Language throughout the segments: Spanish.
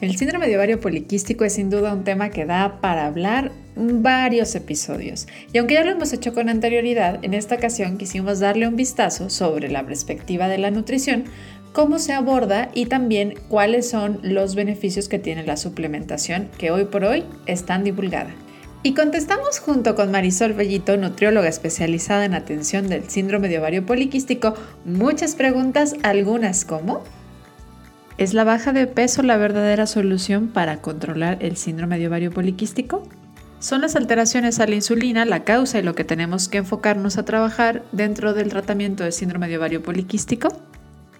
El síndrome de ovario poliquístico es sin duda un tema que da para hablar varios episodios. Y aunque ya lo hemos hecho con anterioridad, en esta ocasión quisimos darle un vistazo sobre la perspectiva de la nutrición, cómo se aborda y también cuáles son los beneficios que tiene la suplementación que hoy por hoy es tan divulgada. Y contestamos junto con Marisol Bellito, nutrióloga especializada en atención del síndrome de ovario poliquístico, muchas preguntas, algunas como ¿Es la baja de peso la verdadera solución para controlar el síndrome de ovario poliquístico? ¿Son las alteraciones a la insulina la causa y lo que tenemos que enfocarnos a trabajar dentro del tratamiento del síndrome de ovario poliquístico?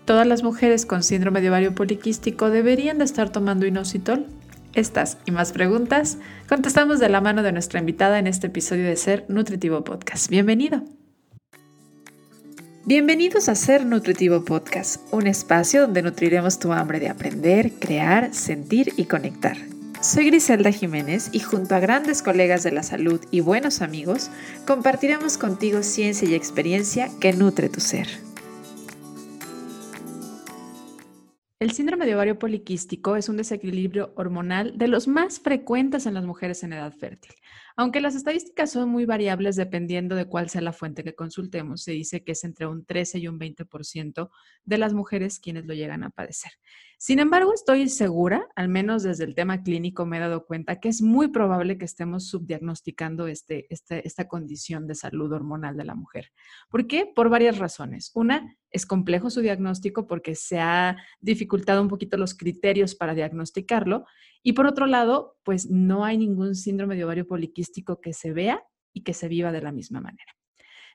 ¿Todas las mujeres con síndrome de ovario poliquístico deberían de estar tomando inositol? Estas y más preguntas contestamos de la mano de nuestra invitada en este episodio de Ser Nutritivo Podcast. Bienvenido. Bienvenidos a Ser Nutritivo Podcast, un espacio donde nutriremos tu hambre de aprender, crear, sentir y conectar. Soy Griselda Jiménez y junto a grandes colegas de la salud y buenos amigos, compartiremos contigo ciencia y experiencia que nutre tu ser. El síndrome de ovario poliquístico es un desequilibrio hormonal de los más frecuentes en las mujeres en edad fértil. Aunque las estadísticas son muy variables dependiendo de cuál sea la fuente que consultemos, se dice que es entre un 13 y un 20% de las mujeres quienes lo llegan a padecer. Sin embargo, estoy segura, al menos desde el tema clínico me he dado cuenta que es muy probable que estemos subdiagnosticando este, este, esta condición de salud hormonal de la mujer. ¿Por qué? Por varias razones. Una, es complejo su diagnóstico porque se ha dificultado un poquito los criterios para diagnosticarlo. Y por otro lado, pues no hay ningún síndrome de ovario poliquístico que se vea y que se viva de la misma manera.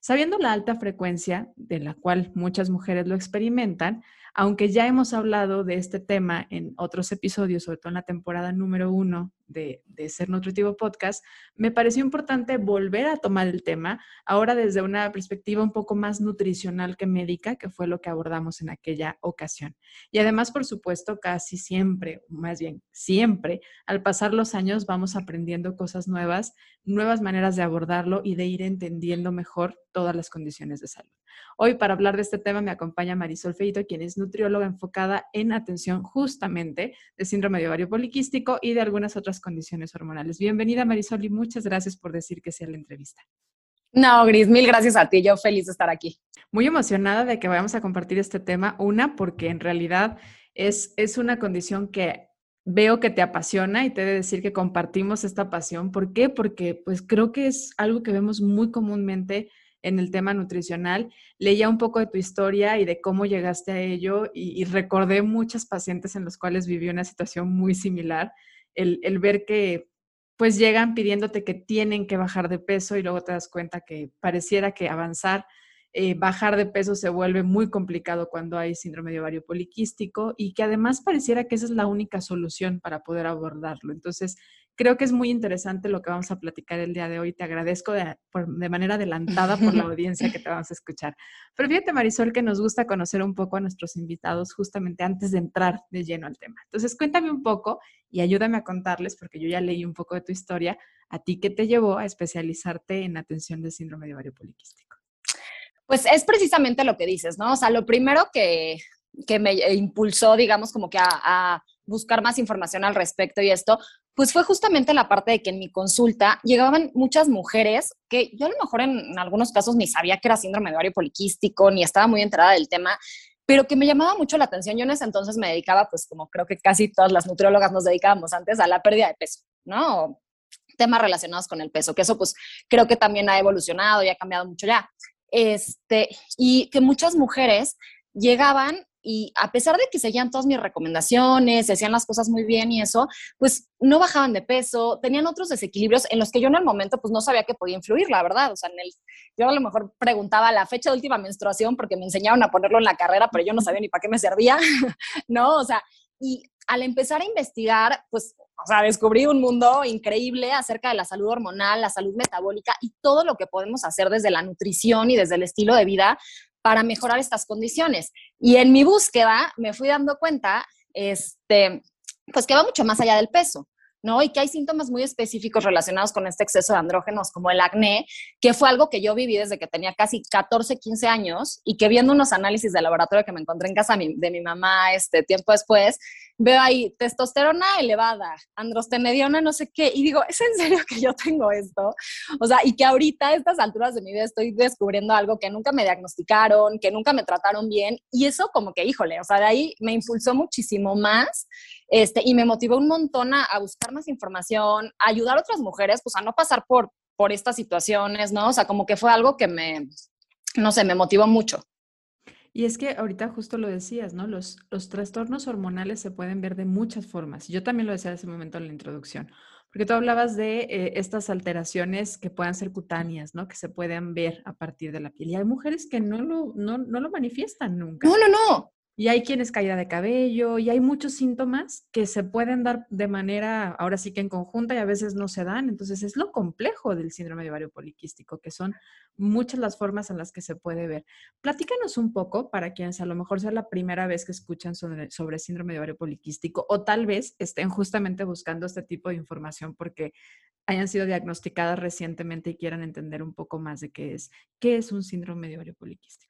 Sabiendo la alta frecuencia de la cual muchas mujeres lo experimentan, aunque ya hemos hablado de este tema en otros episodios, sobre todo en la temporada número uno de, Ser Nutritivo Podcast, me pareció importante volver a tomar el tema, ahora desde una perspectiva un poco más nutricional que médica, que fue lo que abordamos en aquella ocasión. Y además, por supuesto, casi siempre, más bien siempre, al pasar los años vamos aprendiendo cosas nuevas, nuevas maneras de abordarlo y de ir entendiendo mejor todas las condiciones de salud. Hoy para hablar de este tema me acompaña Marisol Feito, quien es nutrióloga enfocada en atención justamente de síndrome de ovario poliquístico y de algunas otras condiciones hormonales. Bienvenida Marisol y muchas gracias por decir que sea la entrevista. No, Gris, mil gracias a ti. Yo feliz de estar aquí. Muy emocionada de que vayamos a compartir este tema. Una, porque en realidad es, es una condición que veo que te apasiona y te he de decir que compartimos esta pasión. ¿Por qué? Porque pues creo que es algo que vemos muy comúnmente en el tema nutricional. Leía un poco de tu historia y de cómo llegaste a ello y, recordé muchas pacientes en los cuales viví una situación muy similar. El, ver que pues llegan pidiéndote que tienen que bajar de peso y luego te das cuenta que pareciera que avanzar, eh, bajar de peso se vuelve muy complicado cuando hay síndrome de ovario poliquístico y que además pareciera que esa es la única solución para poder abordarlo. Entonces, Creo que es muy interesante lo que vamos a platicar el día de hoy. Te agradezco de, manera adelantada por la audiencia que te vamos a escuchar. Pero fíjate, Marisol, que nos gusta conocer un poco a nuestros invitados justamente antes de entrar de lleno al tema. Entonces, cuéntame un poco y ayúdame a contarles, porque yo ya leí un poco de tu historia, a ti qué te llevó a especializarte en atención de síndrome de ovario poliquístico. Pues es precisamente lo que dices, ¿no? O sea, lo primero que, que me impulsó, digamos, como que a, a buscar más información al respecto y esto, pues fue justamente la parte de que en mi consulta llegaban muchas mujeres que yo a lo mejor en, algunos casos ni sabía que era síndrome de ovario poliquístico, ni estaba muy enterada del tema, pero que me llamaba mucho la atención. Yo en ese entonces me dedicaba, pues como creo que casi todas las nutriólogas nos dedicábamos antes, a la pérdida de peso, ¿no? temas relacionados con el peso, que eso pues creo que también ha evolucionado y ha cambiado mucho ya. Este, y que muchas mujeres llegaban y a pesar de que seguían todas mis recomendaciones, se hacían las cosas muy bien y eso, pues no bajaban de peso, tenían otros desequilibrios en los que yo en el momento pues no sabía que podía influir, la verdad. O sea, en el, yo a lo mejor preguntaba la fecha de última menstruación porque me enseñaron a ponerlo en la carrera, pero yo no sabía ni para qué me servía, ¿no? O sea, y al empezar a investigar, pues, o sea, descubrí un mundo increíble acerca de la salud hormonal, la salud metabólica y todo lo que podemos hacer desde la nutrición y desde el estilo de vida para mejorar estas condiciones. Y en mi búsqueda me fui dando cuenta, este, pues que va mucho más allá del peso. ¿no? Y que hay síntomas muy específicos relacionados con este exceso de andrógenos, como el acné, que fue algo que yo viví desde que tenía casi 14, 15 años y que viendo unos análisis de laboratorio que me encontré en casa de mi mamá este tiempo después, veo ahí testosterona elevada, androstenediona, no sé qué, y digo, ¿es en serio que yo tengo esto? O sea, y que ahorita a estas alturas de mi vida estoy descubriendo algo que nunca me diagnosticaron, que nunca me trataron bien, y eso como que, híjole, o sea, de ahí me impulsó muchísimo más este, y me motivó un montón a, a buscar más información, a ayudar a otras mujeres, pues a no pasar por, por estas situaciones, ¿no? O sea, como que fue algo que me, no sé, me motivó mucho. Y es que ahorita justo lo decías, ¿no? Los, los trastornos hormonales se pueden ver de muchas formas. Yo también lo decía en ese momento en la introducción, porque tú hablabas de eh, estas alteraciones que puedan ser cutáneas, ¿no? Que se pueden ver a partir de la piel. Y hay mujeres que no lo, no, no lo manifiestan nunca. No, no, no. Y hay quienes caída de cabello y hay muchos síntomas que se pueden dar de manera, ahora sí que en conjunta y a veces no se dan. Entonces es lo complejo del síndrome de ovario poliquístico, que son muchas las formas en las que se puede ver. Platícanos un poco para quienes a lo mejor sea la primera vez que escuchan sobre, sobre síndrome de ovario poliquístico o tal vez estén justamente buscando este tipo de información porque hayan sido diagnosticadas recientemente y quieran entender un poco más de qué es, qué es un síndrome de ovario poliquístico.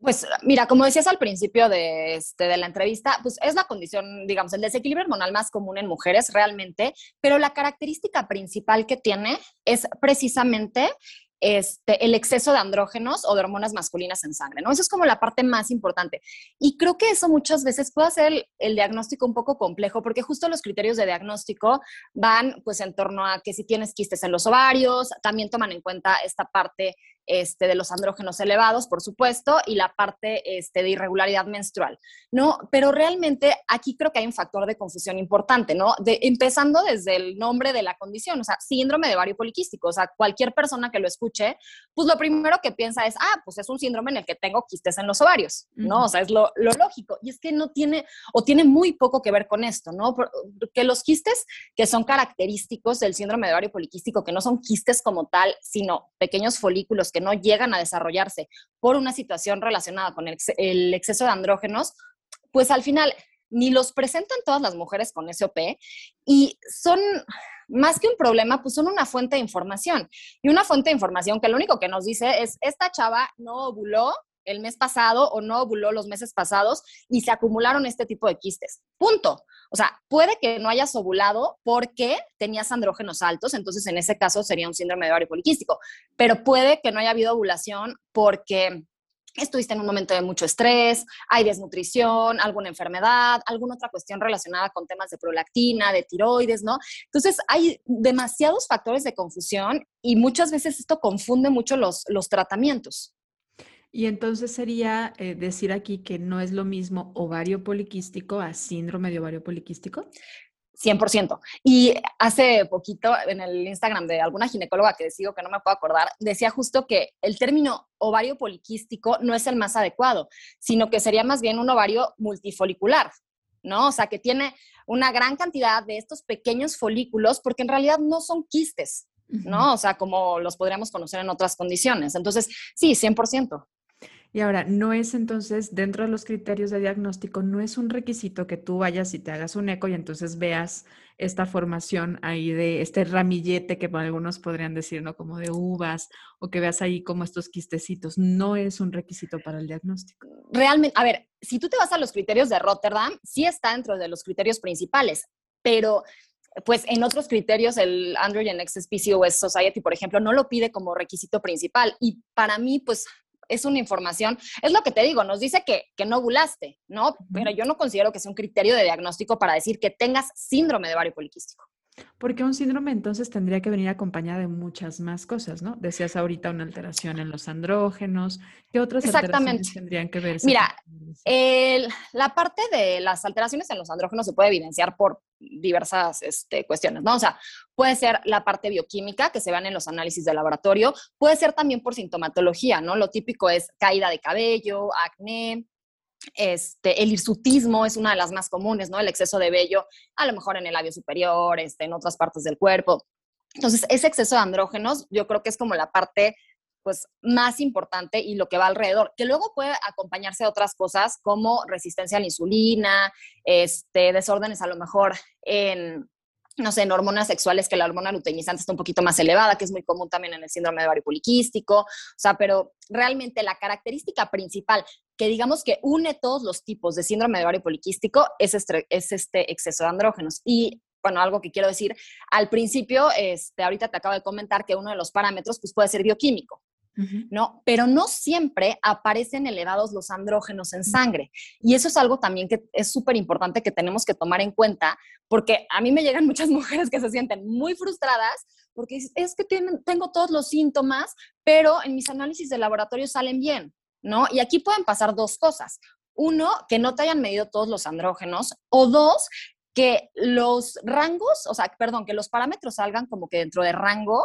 Pues mira, como decías al principio de, este, de la entrevista, pues es la condición, digamos, el desequilibrio hormonal más común en mujeres realmente, pero la característica principal que tiene es precisamente este, el exceso de andrógenos o de hormonas masculinas en sangre, ¿no? Eso es como la parte más importante. Y creo que eso muchas veces puede hacer el, diagnóstico un poco complejo, porque justo los criterios de diagnóstico van pues en torno a que si tienes quistes en los ovarios, también toman en cuenta esta parte este, de los andrógenos elevados, por supuesto, y la parte este, de irregularidad menstrual, ¿no? Pero realmente aquí creo que hay un factor de confusión importante, ¿no? De, empezando desde el nombre de la condición, o sea, síndrome de ovario poliquístico, o sea, cualquier persona que lo escuche, pues lo primero que piensa es, ah, pues es un síndrome en el que tengo quistes en los ovarios, ¿no? O sea, es lo, lo, lógico. Y es que no tiene, o tiene muy poco que ver con esto, ¿no? Porque los quistes que son característicos del síndrome de ovario poliquístico, que no son quistes como tal, sino pequeños folículos que no llegan a desarrollarse por una situación relacionada con el, exceso de andrógenos, pues al final ni los presentan todas las mujeres con SOP y son más que un problema, pues son una fuente de información. Y una fuente de información que lo único que nos dice es, esta chava no ovuló el mes pasado o no ovuló los meses pasados y se acumularon este tipo de quistes. Punto. O sea, puede que no hayas ovulado porque tenías andrógenos altos, entonces en ese caso sería un síndrome de ovario poliquístico, pero puede que no haya habido ovulación porque estuviste en un momento de mucho estrés, hay desnutrición, alguna enfermedad, alguna otra cuestión relacionada con temas de prolactina, de tiroides, ¿no? Entonces hay demasiados factores de confusión y muchas veces esto confunde mucho los, los tratamientos. Y entonces sería eh, decir aquí que no es lo mismo ovario poliquístico a síndrome de ovario poliquístico. 100%. Y hace poquito en el Instagram de alguna ginecóloga que sigo que no me puedo acordar, decía justo que el término ovario poliquístico no es el más adecuado, sino que sería más bien un ovario multifolicular, ¿no? O sea, que tiene una gran cantidad de estos pequeños folículos porque en realidad no son quistes, ¿no? O sea, como los podríamos conocer en otras condiciones. Entonces, sí, 100%. Y ahora, no es entonces, dentro de los criterios de diagnóstico, no es un requisito que tú vayas y te hagas un eco y entonces veas esta formación ahí de este ramillete que algunos podrían decir, ¿no? Como de uvas, o que veas ahí como estos quistecitos. No es un requisito para el diagnóstico. Realmente, a ver, si tú te vas a los criterios de Rotterdam, sí está dentro de los criterios principales, pero pues en otros criterios el Androgen Access PCOS Society, por ejemplo, no lo pide como requisito principal. Y para mí, pues es una información, es lo que te digo, nos dice que, que no ovulaste, ¿no? Pero yo no considero que sea un criterio de diagnóstico para decir que tengas síndrome de ovario poliquístico. Porque un síndrome entonces tendría que venir acompañada de muchas más cosas, ¿no? Decías ahorita una alteración en los andrógenos. ¿Qué otras alteraciones tendrían que ver? Mira, la parte de las alteraciones en los andrógenos se puede evidenciar por diversas este, cuestiones, ¿no? O sea, puede ser la parte bioquímica que se vean en los análisis de laboratorio, puede ser también por sintomatología, ¿no? Lo típico es caída de cabello, acné, este, el hirsutismo es una de las más comunes, ¿no? El exceso de vello, a lo mejor en el labio superior, este, en otras partes del cuerpo. Entonces, ese exceso de andrógenos, yo creo que es como la parte pues más importante y lo que va alrededor, que luego puede acompañarse de otras cosas como resistencia a la insulina, este, desórdenes a lo mejor en, no sé, en hormonas sexuales que la hormona luteinizante está un poquito más elevada, que es muy común también en el síndrome de ovario poliquístico. O sea, pero realmente la característica principal que digamos que une todos los tipos de síndrome de ovario poliquístico es este, es este exceso de andrógenos. Y bueno, algo que quiero decir, al principio, este, ahorita te acabo de comentar que uno de los parámetros pues, puede ser bioquímico. ¿No? Pero no siempre aparecen elevados los andrógenos en sangre. Y eso es algo también que es súper importante que tenemos que tomar en cuenta, porque a mí me llegan muchas mujeres que se sienten muy frustradas porque es que tengo todos los síntomas, pero en mis análisis de laboratorio salen bien, ¿no? Y aquí pueden pasar dos cosas. Uno, que no te hayan medido todos los andrógenos, o dos, que los rangos, o sea, perdón, que los parámetros salgan como que dentro de rango,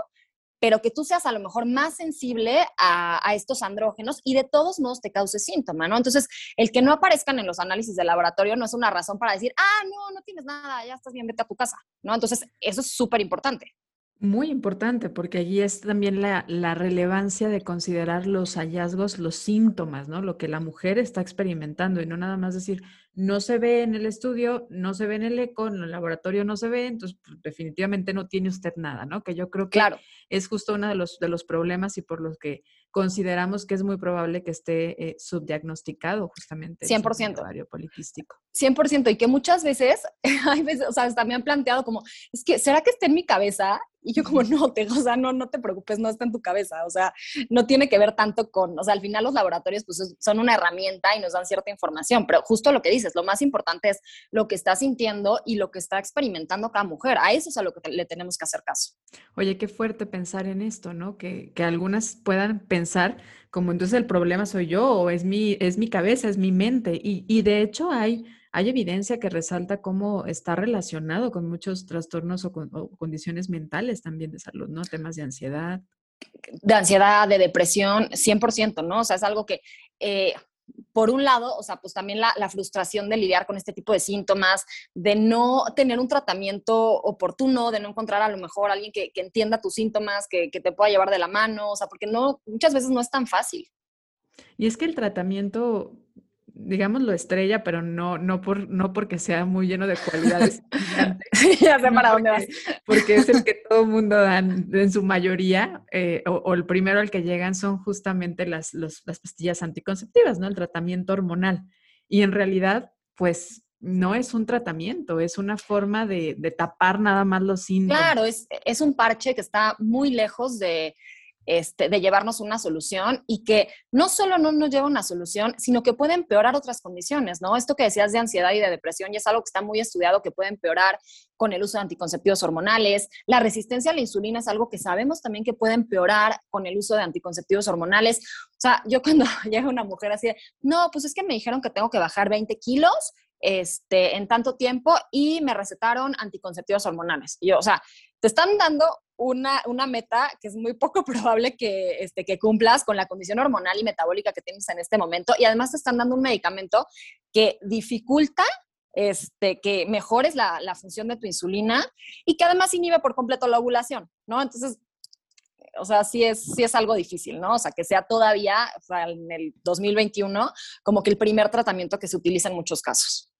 pero que tú seas a lo mejor más sensible a, estos andrógenos y de todos modos te cause síntoma, ¿no? Entonces, el que no aparezcan en los análisis de laboratorio no es una razón para decir, ah, no, no tienes nada, ya estás bien, vete a tu casa, ¿no? Entonces, eso es súper importante. Muy importante, porque allí es también la, la, relevancia de considerar los hallazgos, los síntomas, ¿no? Lo que la mujer está experimentando y no nada más decir, no se ve en el estudio, no se ve en el eco, en el laboratorio no se ve, entonces pues, definitivamente no tiene usted nada, ¿no? Que yo creo que claro. es justo uno de los, de los problemas y por los que consideramos que es muy probable que esté eh, subdiagnosticado justamente. 100%. El poliquístico. 100%. Y que muchas veces, hay veces, o sea, hasta me han planteado como, es que, ¿será que está en mi cabeza? Y yo como, no, te, o sea, no, no te preocupes, no está en tu cabeza. O sea, no tiene que ver tanto con, o sea, al final los laboratorios pues son una herramienta y nos dan cierta información, pero justo lo que dices, lo más importante es lo que está sintiendo y lo que está experimentando cada mujer. A eso es a lo que le tenemos que hacer caso. Oye, qué fuerte pensar en esto, ¿no? Que, que algunas puedan pensar como entonces el problema soy yo o es mi, es mi cabeza, es mi mente. Y, y de hecho hay hay evidencia que resalta cómo está relacionado con muchos trastornos o, condiciones mentales también de salud, ¿no? Temas de ansiedad. De ansiedad, de depresión, 100%, ¿no? O sea, es algo que, eh, por un lado, o sea, pues también la, frustración de lidiar con este tipo de síntomas, de no tener un tratamiento oportuno, de no encontrar a lo mejor alguien que, entienda tus síntomas, que, que, te pueda llevar de la mano, o sea, porque no, muchas veces no es tan fácil. Y es que el tratamiento digamos, lo estrella, pero no, no, por, no porque sea muy lleno de cualidades. ya sé para dónde vas. Porque es el que todo mundo dan en su mayoría, eh, o, el primero al que llegan son justamente las, las pastillas anticonceptivas, ¿no? El tratamiento hormonal. Y en realidad, pues no es un tratamiento, es una forma de, de tapar nada más los síntomas. Claro, es, es un parche que está muy lejos de, este, de llevarnos una solución y que no solo no nos lleva una solución, sino que puede empeorar otras condiciones, ¿no? Esto que decías de ansiedad y de depresión ya es algo que está muy estudiado que puede empeorar con el uso de anticonceptivos hormonales. La resistencia a la insulina es algo que sabemos también que puede empeorar con el uso de anticonceptivos hormonales. O sea, yo cuando llega una mujer así, no, pues es que me dijeron que tengo que bajar 20 kilos este, en tanto tiempo y me recetaron anticonceptivos hormonales. Y yo, o sea, te están dando una, una, meta que es muy poco probable que, este, que cumplas con la condición hormonal y metabólica que tienes en este momento. Y además te están dando un medicamento que dificulta este, que mejores la, la función de tu insulina y que además inhibe por completo la ovulación, ¿no? Entonces, o sea, sí es, sí es algo difícil, ¿no? O sea, que sea todavía, en el 2021, como que el primer tratamiento que se utiliza en muchos casos.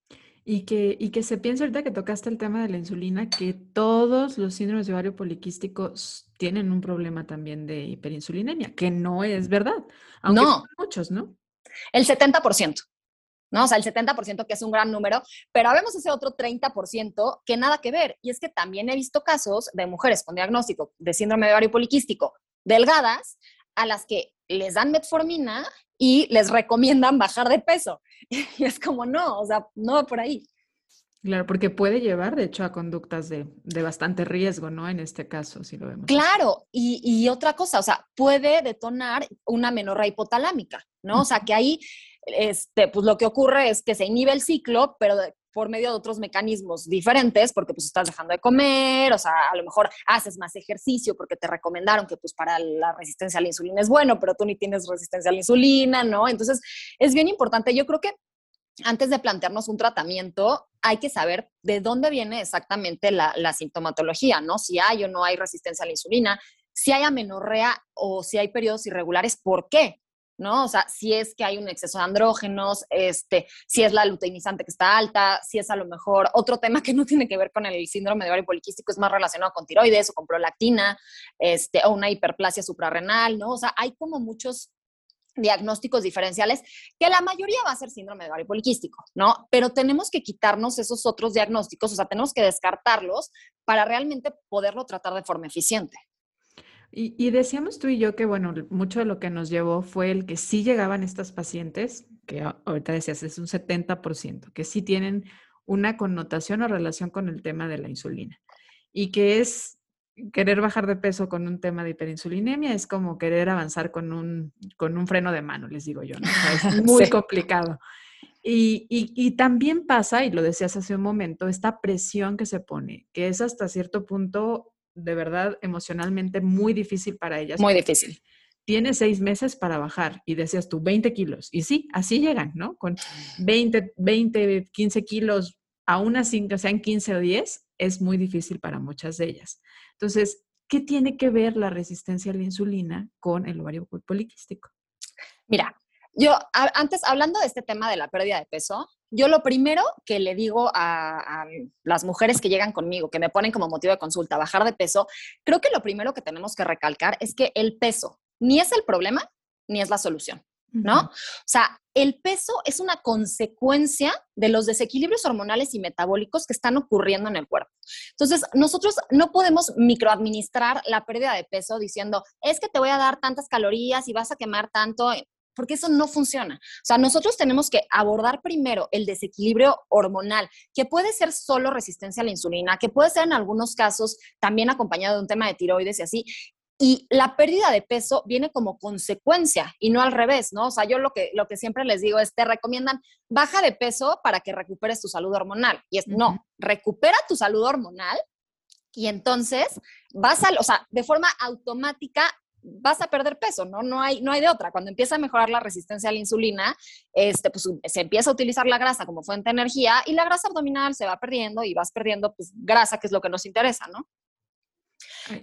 Y que, y que se piensa ahorita que tocaste el tema de la insulina, que todos los síndromes de ovario poliquístico tienen un problema también de hiperinsulinemia, que no es verdad. Aunque no. muchos, ¿no? El 70%. ¿no? O sea, el 70% que es un gran número, pero vemos ese otro 30% que nada que ver. Y es que también he visto casos de mujeres con diagnóstico de síndrome de ovario poliquístico delgadas a las que les dan metformina y les recomiendan bajar de peso. Y es como, no, o sea, no va por ahí. Claro, porque puede llevar, de hecho, a conductas de, bastante riesgo, ¿no? En este caso, si lo vemos. Claro, y, y, otra cosa, o sea, puede detonar una menorrea hipotalámica, ¿no? O sea, que ahí, este, pues lo que ocurre es que se inhibe el ciclo, pero por medio de otros mecanismos diferentes, porque pues estás dejando de comer, o sea, a lo mejor haces más ejercicio porque te recomendaron que pues para la resistencia a la insulina es bueno, pero tú ni tienes resistencia a la insulina, ¿no? Entonces, es bien importante. Yo creo que antes de plantearnos un tratamiento, hay que saber de dónde viene exactamente la, la sintomatología, ¿no? Si hay o no hay resistencia a la insulina, si hay amenorrea o si hay periodos irregulares, ¿por qué? ¿No? O sea, si es que hay un exceso de andrógenos, este, si es la luteinizante que está alta, si es a lo mejor otro tema que no tiene que ver con el síndrome de ovario poliquístico, es más relacionado con tiroides o con prolactina, este, o una hiperplasia suprarrenal, ¿no? O sea, hay como muchos diagnósticos diferenciales, que la mayoría va a ser síndrome de ovario poliquístico, ¿no? Pero tenemos que quitarnos esos otros diagnósticos, o sea, tenemos que descartarlos para realmente poderlo tratar de forma eficiente. Y, decíamos tú y yo que, bueno, mucho de lo que nos llevó fue el que sí llegaban estas pacientes, que ahorita decías es un 70%, que sí tienen una connotación o relación con el tema de la insulina. Y que es querer bajar de peso con un tema de hiperinsulinemia, es como querer avanzar con un, con un freno de mano, les digo yo, ¿no? es muy complicado. Y, y, también pasa, y lo decías hace un momento, esta presión que se pone, que es hasta cierto punto de verdad emocionalmente muy difícil para ellas. Muy difícil. Tiene seis meses para bajar y decías tú 20 kilos. Y sí, así llegan, ¿no? Con 20, 20 15 kilos, aún así que sean 15 o 10, es muy difícil para muchas de ellas. Entonces, ¿qué tiene que ver la resistencia a la insulina con el ovario poliquístico? Mira, yo antes hablando de este tema de la pérdida de peso, yo lo primero que le digo a, las mujeres que llegan conmigo, que me ponen como motivo de consulta, bajar de peso, creo que lo primero que tenemos que recalcar es que el peso ni es el problema ni es la solución. ¿no? O sea, el peso es una consecuencia de los desequilibrios hormonales y metabólicos que están ocurriendo en el cuerpo. Entonces, nosotros no podemos microadministrar la pérdida de peso diciendo, es que te voy a dar tantas calorías y vas a quemar tanto porque eso no funciona. O sea, nosotros tenemos que abordar primero el desequilibrio hormonal, que puede ser solo resistencia a la insulina, que puede ser en algunos casos también acompañado de un tema de tiroides y así. Y la pérdida de peso viene como consecuencia y no al revés, ¿no? O sea, yo lo que, lo que siempre les digo es, te recomiendan, baja de peso para que recuperes tu salud hormonal. Y es, no, recupera tu salud hormonal y entonces vas a, o sea, de forma automática vas a perder peso, ¿no? No hay, no hay de otra. Cuando empieza a mejorar la resistencia a la insulina, este, pues se empieza a utilizar la grasa como fuente de energía y la grasa abdominal se va perdiendo y vas perdiendo pues, grasa, que es lo que nos interesa, ¿no?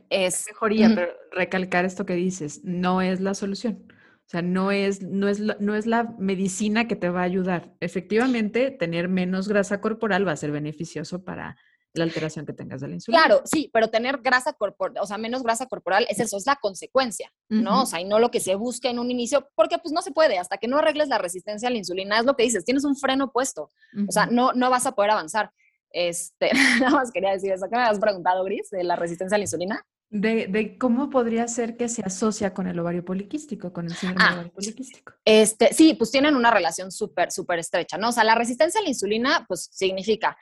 Es mejoría, pero recalcar esto que dices, no es la solución. O sea, no es, no, es no es la medicina que te va a ayudar. Efectivamente, tener menos grasa corporal va a ser beneficioso para la alteración que tengas de la insulina. Claro, sí, pero tener grasa corporal, o sea, menos grasa corporal, es eso, es la consecuencia, ¿no? O sea, y no lo que se busca en un inicio, porque pues no se puede, hasta que no arregles la resistencia a la insulina, es lo que dices, tienes un freno puesto, o sea, no, no vas a poder avanzar. Este, nada más quería decir eso, ¿qué me has preguntado, Gris, de la resistencia a la insulina? De, de, cómo podría ser que se asocia con el ovario poliquístico, con el síndrome ah, ovario poliquístico. Este, sí, pues tienen una relación súper, súper estrecha, ¿no? O sea, la resistencia a la insulina, pues significa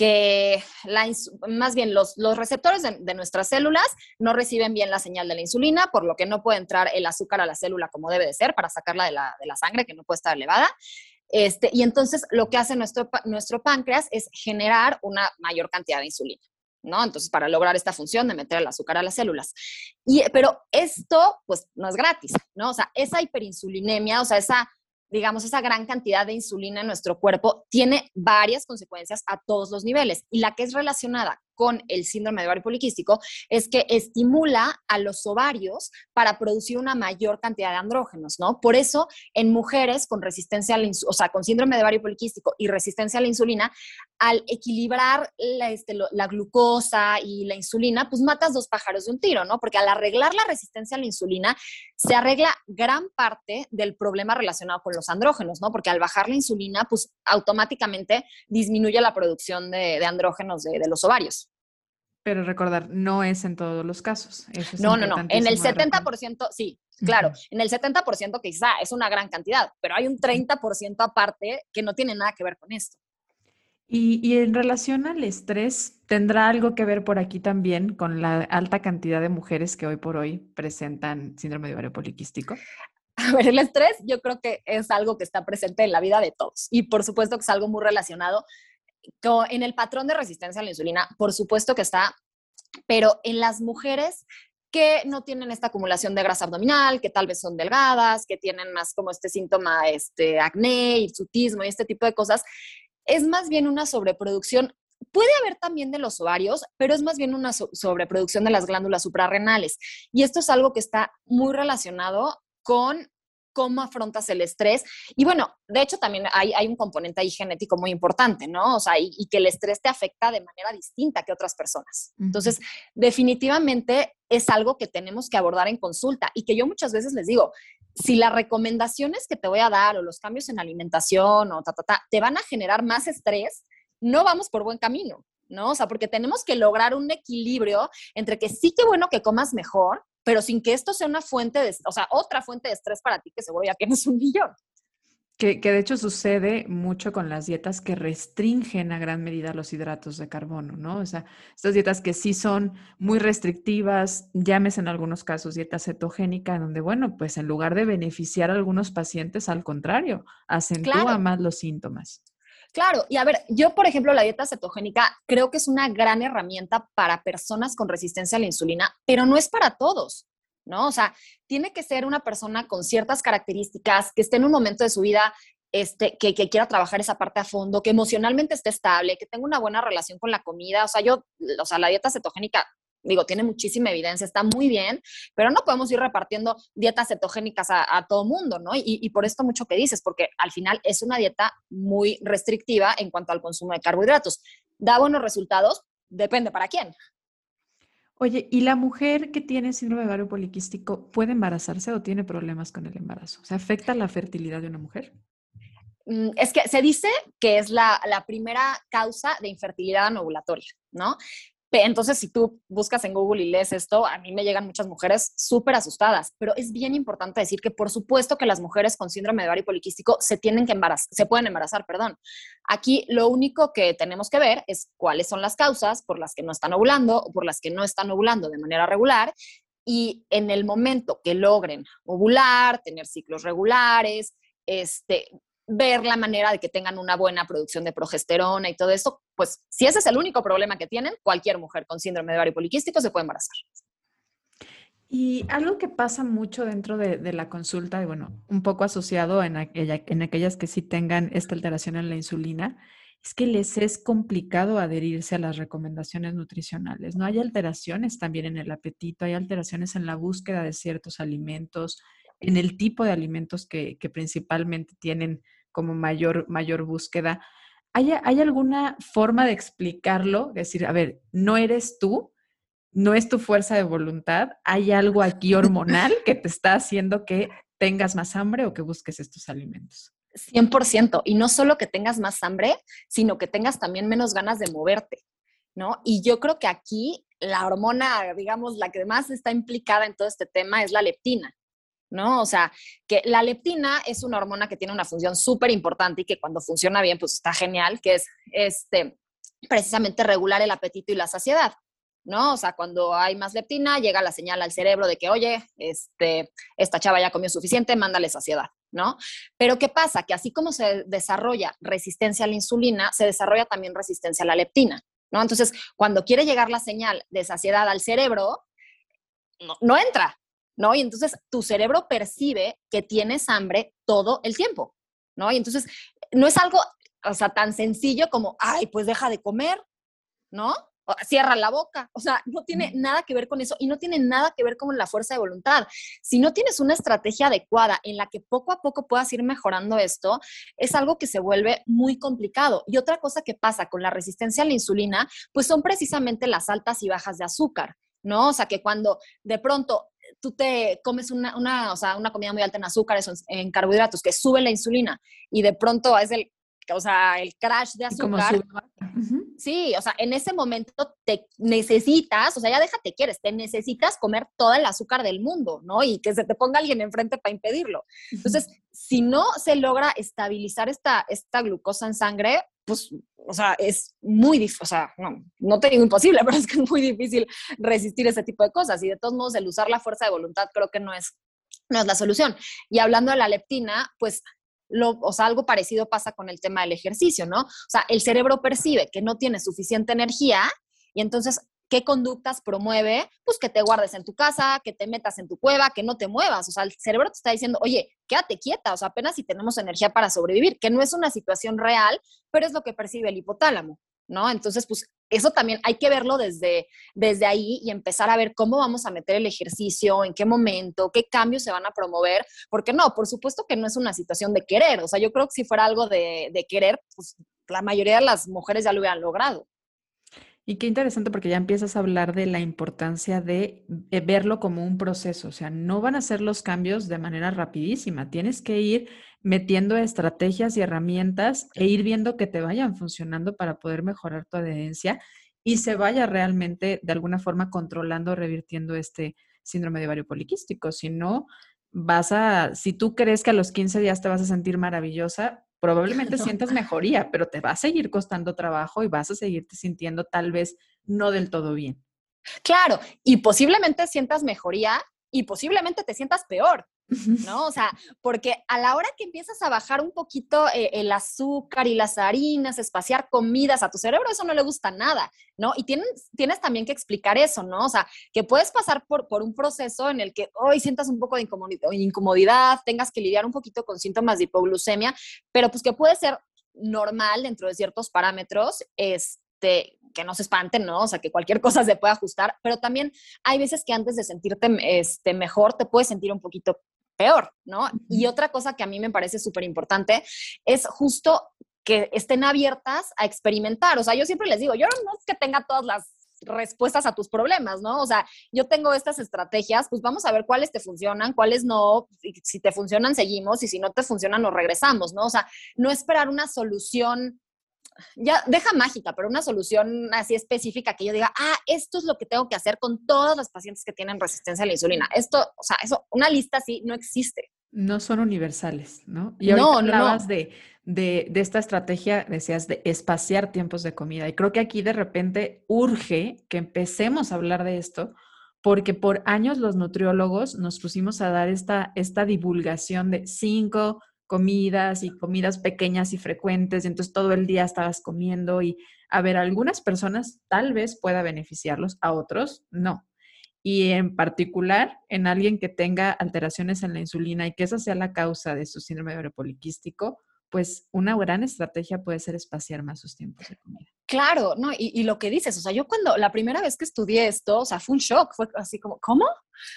que la, más bien los, los receptores de, nuestras células no reciben bien la señal de la insulina, por lo que no puede entrar el azúcar a la célula como debe de ser para sacarla de la, de la sangre, que no puede estar elevada. Este, y entonces lo que hace nuestro, nuestro páncreas es generar una mayor cantidad de insulina. ¿no? Entonces, para lograr esta función de meter el azúcar a las células. Y, pero esto, pues, no es gratis, ¿no? O sea, esa hiperinsulinemia, o sea, esa digamos, esa gran cantidad de insulina en nuestro cuerpo tiene varias consecuencias a todos los niveles. Y la que es relacionada con el síndrome de ovario poliquístico es que estimula a los ovarios para producir una mayor cantidad de andrógenos, ¿no? Por eso, en mujeres con resistencia a la o sea, con síndrome de ovario poliquístico y resistencia a la insulina, al equilibrar este, la glucosa y la insulina, pues matas dos pájaros de un tiro, ¿no? Porque al arreglar la resistencia a la insulina, se arregla gran parte del problema relacionado con los andrógenos, ¿no? Porque al bajar la insulina, pues automáticamente disminuye la producción de, andrógenos de los ovarios. Pero recordar, no es en todos los casos. no, no, no. En el 70%, sí, claro. En el 70% quizá es una gran cantidad, pero hay un 30% aparte que no tiene nada que ver con esto. Y, y, en relación al estrés, ¿tendrá algo que ver por aquí también con la alta cantidad de mujeres que hoy por hoy presentan síndrome de ovario poliquístico? A ver, el estrés yo creo que es algo que está presente en la vida de todos y por supuesto que es algo muy relacionado en el patrón de resistencia a la insulina, por supuesto que está, pero en las mujeres que no tienen esta acumulación de grasa abdominal, que tal vez son delgadas, que tienen más como este síntoma, este acné, hirsutismo y este tipo de cosas, es más bien una sobreproducción. Puede haber también de los ovarios, pero es más bien una sobreproducción de las glándulas suprarrenales. Y esto es algo que está muy relacionado con cómo afrontas el estrés. Y bueno, de hecho también hay, un componente ahí genético muy importante, ¿no? O sea, y, que el estrés te afecta de manera distinta que otras personas. Entonces, definitivamente es algo que tenemos que abordar en consulta y que yo muchas veces les digo, si las recomendaciones que te voy a dar o los cambios en alimentación o ta, ta, ta, te van a generar más estrés, no vamos por buen camino. ¿no? O sea, porque tenemos que lograr un equilibrio entre que sí que bueno que comas mejor, pero sin que esto sea una fuente de, o sea, otra fuente de estrés para ti que seguro ya tienes un millón. Que, de hecho sucede mucho con las dietas que restringen a gran medida los hidratos de carbono, ¿no? O sea, estas dietas que sí son muy restrictivas, llames en algunos casos dieta cetogénica, donde, bueno, pues en lugar de beneficiar a algunos pacientes, al contrario, acentúa más los síntomas. Claro, y a ver, yo por ejemplo la dieta cetogénica creo que es una gran herramienta para personas con resistencia a la insulina, pero no es para todos, ¿no? O sea, tiene que ser una persona con ciertas características, que esté en un momento de su vida este, que, que, quiera trabajar esa parte a fondo, que emocionalmente esté estable, que tenga una buena relación con la comida. O sea, yo, o sea, la dieta cetogénica digo, tiene muchísima evidencia, está muy bien, pero no podemos ir repartiendo dietas cetogénicas a, todo mundo, ¿no? Y, por esto mucho que dices, porque al final es una dieta muy restrictiva en cuanto al consumo de carbohidratos. ¿Da buenos resultados? Depende para quién. Oye, ¿y la mujer que tiene síndrome de ovario poliquístico puede embarazarse o tiene problemas con el embarazo? ¿Se afecta la fertilidad de una mujer? Mm, es que se dice que es la, la primera causa de infertilidad anovulatoria, ¿no? Entonces, si tú buscas en Google y lees esto, a mí me llegan muchas mujeres súper asustadas, pero es bien importante decir que por supuesto que las mujeres con síndrome de ovario poliquístico se tienen que embarazar, se pueden embarazar, perdón. Aquí lo único que tenemos que ver es cuáles son las causas por las que no están ovulando o por las que no están ovulando de manera regular y en el momento que logren ovular, tener ciclos regulares, este, ver la manera de que tengan una buena producción de progesterona y todo eso, pues si ese es el único problema que tienen, cualquier mujer con síndrome de ovario poliquístico se puede embarazar. Y algo que pasa mucho dentro de, la consulta, y bueno, un poco asociado en, en aquellas que sí tengan esta alteración en la insulina, es que les es complicado adherirse a las recomendaciones nutricionales. No hay alteraciones también en el apetito, hay alteraciones en la búsqueda de ciertos alimentos, en el tipo de alimentos que principalmente tienen como mayor, mayor búsqueda. ¿Hay, ¿Hay alguna forma de explicarlo? Decir, a ver, no eres tú, no es tu fuerza de voluntad, hay algo aquí hormonal que te está haciendo que tengas más hambre o que busques estos alimentos. 100%. Y no solo que tengas más hambre, sino que tengas también menos ganas de moverte, ¿no? Y yo creo que aquí la hormona, digamos, la que más está implicada en todo este tema es la leptina. ¿No? O sea, que la leptina es una hormona que tiene una función súper importante y que cuando funciona bien, pues está genial, que es este, precisamente regular el apetito y la saciedad. ¿no? O sea, cuando hay más leptina, llega la señal al cerebro de que, oye, este, esta chava ya comió suficiente, mándale saciedad, ¿no? Pero ¿qué pasa? Que así como se desarrolla resistencia a la insulina, se desarrolla también resistencia a la leptina, ¿no? Entonces, cuando quiere llegar la señal de saciedad al cerebro, no, no entra, ¿no? Y entonces tu cerebro percibe que tienes hambre todo el tiempo, ¿no? Y entonces no es algo, o sea, tan sencillo como, ay, pues deja de comer, ¿no? cierra la boca. O sea, no tiene nada que ver con eso y no tiene nada que ver con la fuerza de voluntad. Si no tienes una estrategia adecuada en la que poco a poco puedas ir mejorando esto, es algo que se vuelve muy complicado. Y otra cosa que pasa con la resistencia a la insulina, pues son precisamente las altas y bajas de azúcar. ¿no? O sea, que cuando de pronto tú te comes una, una, o sea, una comida muy alta en azúcares o en, carbohidratos que sube la insulina y de pronto es el, o sea, el crash de azúcar. Sí, o sea, en ese momento te necesitas, o sea, ya déjate quieres, te necesitas comer todo el azúcar del mundo, ¿no? Y que se te ponga alguien enfrente para impedirlo. Entonces, si no se logra estabilizar esta, esta glucosa en sangre, pues, o sea, es muy difícil, o sea, no, no te digo imposible, pero es que es muy difícil resistir ese tipo de cosas. Y de todos modos, el usar la fuerza de voluntad creo que no es, no es la solución. Y hablando de la leptina, pues lo, o sea, algo parecido pasa con el tema del ejercicio, ¿no? O sea, el cerebro percibe que no tiene suficiente energía y entonces ¿Qué conductas promueve? Pues que te guardes en tu casa, que te metas en tu cueva, que no te muevas. O sea, el cerebro te está diciendo, oye, quédate quieta, o sea, apenas si tenemos energía para sobrevivir, que no es una situación real, pero es lo que percibe el hipotálamo. ¿no? Entonces, pues eso también hay que verlo desde, desde ahí y empezar a ver cómo vamos a meter el ejercicio, en qué momento, qué cambios se van a promover, porque no, por supuesto que no es una situación de querer, o sea, yo creo que si fuera algo de, de querer, pues la mayoría de las mujeres ya lo hubieran logrado. Y qué interesante porque ya empiezas a hablar de la importancia de eh, verlo como un proceso, o sea, no van a ser los cambios de manera rapidísima, tienes que ir metiendo estrategias y herramientas e ir viendo que te vayan funcionando para poder mejorar tu adherencia y se vaya realmente de alguna forma controlando, revirtiendo este síndrome de ovario poliquístico. Si no, vas a, si tú crees que a los 15 días te vas a sentir maravillosa, probablemente sientas mejoría, pero te va a seguir costando trabajo y vas a seguirte sintiendo tal vez no del todo bien. Claro, y posiblemente sientas mejoría y posiblemente te sientas peor, ¿no? O sea, porque a la hora que empiezas a bajar un poquito eh, el azúcar y las harinas, espaciar comidas a tu cerebro, eso no le gusta nada, ¿no? Y tienes, tienes también que explicar eso, ¿no? O sea, que puedes pasar por, por un proceso en el que hoy sientas un poco de incomodidad, tengas que lidiar un poquito con síntomas de hipoglucemia, pero pues que puede ser normal dentro de ciertos parámetros, este, que no se espanten, ¿no? O sea, que cualquier cosa se puede ajustar, pero también hay veces que antes de sentirte este, mejor, te puedes sentir un poquito peor, ¿no? Y otra cosa que a mí me parece súper importante es justo que estén abiertas a experimentar. O sea, yo siempre les digo, yo no es que tenga todas las respuestas a tus problemas, ¿no? O sea, yo tengo estas estrategias, pues vamos a ver cuáles te funcionan, cuáles no, si te funcionan, seguimos, y si no te funcionan, nos regresamos, ¿no? O sea, no esperar una solución ya deja mágica, pero una solución así específica que yo diga, ah, esto es lo que tengo que hacer con todas las pacientes que tienen resistencia a la insulina. Esto, o sea, eso, una lista así no existe. No son universales, ¿no? Y ahorita no, hablabas De, de, de, esta estrategia, decías, de espaciar tiempos de comida. Y creo que aquí de repente urge que empecemos a hablar de esto, porque por años los nutriólogos nos pusimos a dar esta, esta divulgación de cinco, comidas y comidas pequeñas y frecuentes, y entonces todo el día estabas comiendo y, a ver, algunas personas tal vez pueda beneficiarlos, a otros no. Y en particular, en alguien que tenga alteraciones en la insulina y que esa sea la causa de su síndrome de poliquístico, pues una gran estrategia puede ser espaciar más sus tiempos de comida. Claro, no, y, lo que dices, o sea, yo cuando la primera vez que estudié esto, o sea, fue un shock, fue así como, ¿cómo?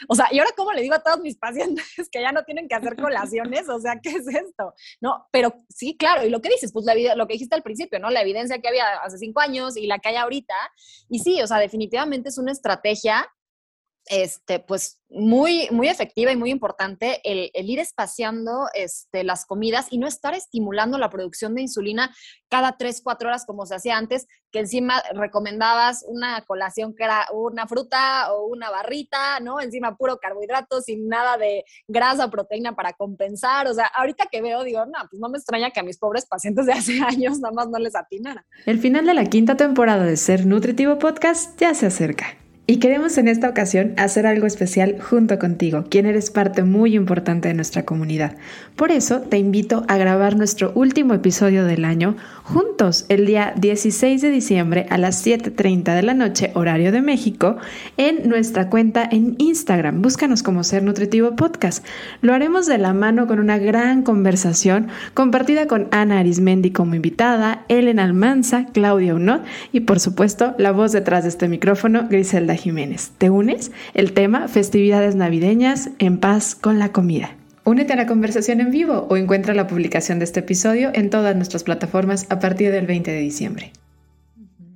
O sea, y ahora cómo le digo a todos mis pacientes que ya no tienen que hacer colaciones, o sea, ¿qué es esto? No, pero sí, claro, y lo que dices, pues la, lo que dijiste al principio, ¿no? La evidencia que había hace cinco años y la que hay ahorita, y sí, o sea, definitivamente es una estrategia este, pues muy, muy efectiva y muy importante el, ir espaciando este, las comidas y no estar estimulando la producción de insulina cada 3, 4 horas como se hacía antes, que encima recomendabas una colación que era una fruta o una barrita, ¿no? Encima puro carbohidrato, sin nada de grasa o proteína para compensar. O sea, ahorita que veo, digo, no, pues no me extraña que a mis pobres pacientes de hace años nada más no les atinara. El final de la quinta temporada de Ser Nutritivo Podcast ya se acerca. Y queremos en esta ocasión hacer algo especial junto contigo, quien eres parte muy importante de nuestra comunidad. Por eso te invito a grabar nuestro último episodio del año juntos el día 16 de diciembre a las 7.30 de la noche, horario de México, en nuestra cuenta en Instagram. Búscanos como Ser Nutritivo Podcast. Lo haremos de la mano con una gran conversación compartida con Ana Arismendi como invitada, Elena Almanza, Claudia Unot y por supuesto la voz detrás de este micrófono, Griselda Jiménez. ¿Te unes? El tema, festividades navideñas en paz con la comida. Únete a la conversación en vivo o encuentra la publicación de este episodio en todas nuestras plataformas a partir del 20 de diciembre.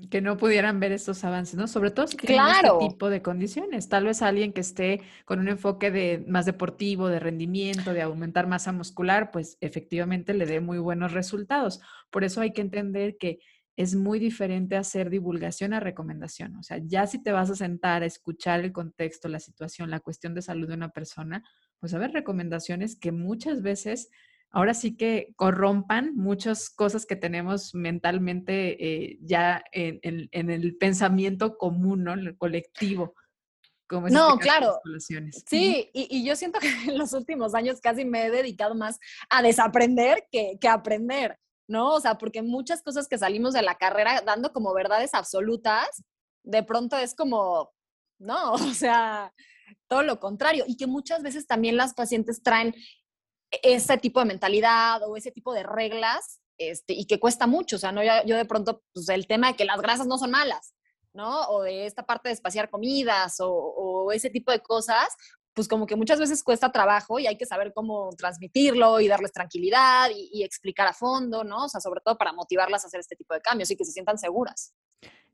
Que no pudieran ver estos avances, ¿no? Sobre todo si claro. este tipo de condiciones. Tal vez alguien que esté con un enfoque de más deportivo, de rendimiento, de aumentar masa muscular, pues efectivamente le dé muy buenos resultados. Por eso hay que entender que es muy diferente hacer divulgación a recomendación. O sea, ya si te vas a sentar a escuchar el contexto, la situación, la cuestión de salud de una persona, pues a ver recomendaciones que muchas veces ahora sí que corrompan muchas cosas que tenemos mentalmente eh, ya en, el pensamiento común, ¿no? En el colectivo. Como no, este claro. Sí, y, yo siento que en los últimos años casi me he dedicado más a desaprender que, que aprender. ¿No? O sea, porque muchas cosas que salimos de la carrera dando como verdades absolutas, de pronto es como, no, o sea, todo lo contrario. Y que muchas veces también las pacientes traen ese tipo de mentalidad o ese tipo de reglas este, y que cuesta mucho. O sea, ¿no? yo, de pronto, pues el tema de que las grasas no son malas, ¿no? O de esta parte de espaciar comidas o ese tipo de cosas, pues como que muchas veces cuesta trabajo y hay que saber cómo transmitirlo y darles tranquilidad y, explicar a fondo, ¿no? O sea, sobre todo para motivarlas a hacer este tipo de cambios y que se sientan seguras.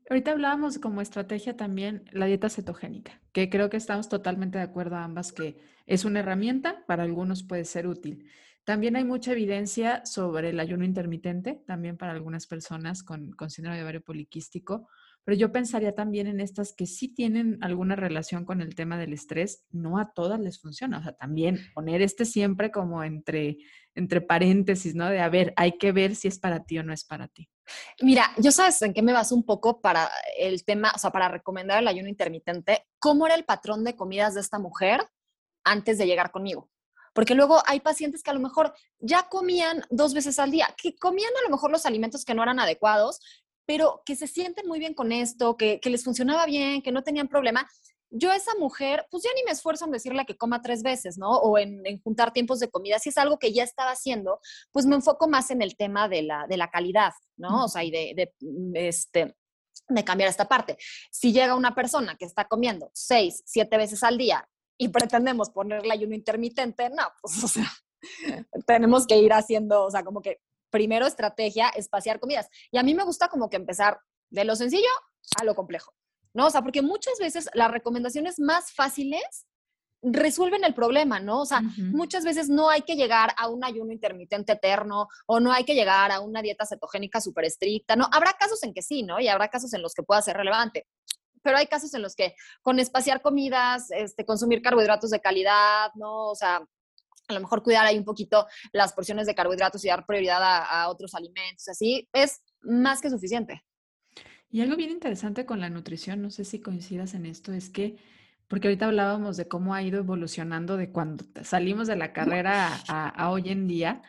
Ahorita hablábamos como estrategia también la dieta cetogénica, que creo que estamos totalmente de acuerdo ambas que es una herramienta, para algunos puede ser útil. También hay mucha evidencia sobre el ayuno intermitente, también para algunas personas con, con síndrome de ovario poliquístico, pero yo pensaría también en estas que sí tienen alguna relación con el tema del estrés, no a todas les funciona. O sea, también poner este siempre como entre, entre paréntesis, ¿no? De a ver, hay que ver si es para ti o no es para ti. Mira, yo sabes en qué me baso un poco para el tema, o sea, para recomendar el ayuno intermitente, cómo era el patrón de comidas de esta mujer antes de llegar conmigo. Porque luego hay pacientes que a lo mejor ya comían dos veces al día, que comían a lo mejor los alimentos que no eran adecuados, pero que se sienten muy bien con esto, que, les funcionaba bien, que no tenían problema. Yo a esa mujer, pues ya ni me esfuerzo en decirle que coma tres veces, ¿no? O en, juntar tiempos de comida. Si es algo que ya estaba haciendo, pues me enfoco más en el tema de la, de la calidad, ¿no? O sea, y de, de, mm, este, de cambiar esta parte. Si llega una persona que está comiendo seis, siete veces al día y pretendemos ponerle ayuno intermitente, no, pues, o sea, tenemos que ir haciendo, o sea, como que primero estrategia, espaciar comidas. Y a mí me gusta como que empezar de lo sencillo a lo complejo, ¿no? O sea, porque muchas veces las recomendaciones más fáciles resuelven el problema, ¿no? O sea, muchas veces no hay que llegar a un ayuno intermitente eterno o no hay que llegar a una dieta cetogénica súper estricta, ¿no? Habrá casos en que sí, ¿no? Y habrá casos en los que pueda ser relevante. Pero hay casos en los que con espaciar comidas, este, consumir carbohidratos de calidad, ¿no? O sea, a lo mejor cuidar ahí un poquito las porciones de carbohidratos y dar prioridad a, otros alimentos, así es más que suficiente. Y algo bien interesante con la nutrición, no sé si coincidas en esto, es que, porque ahorita hablábamos de cómo ha ido evolucionando de cuando salimos de la carrera a hoy en día,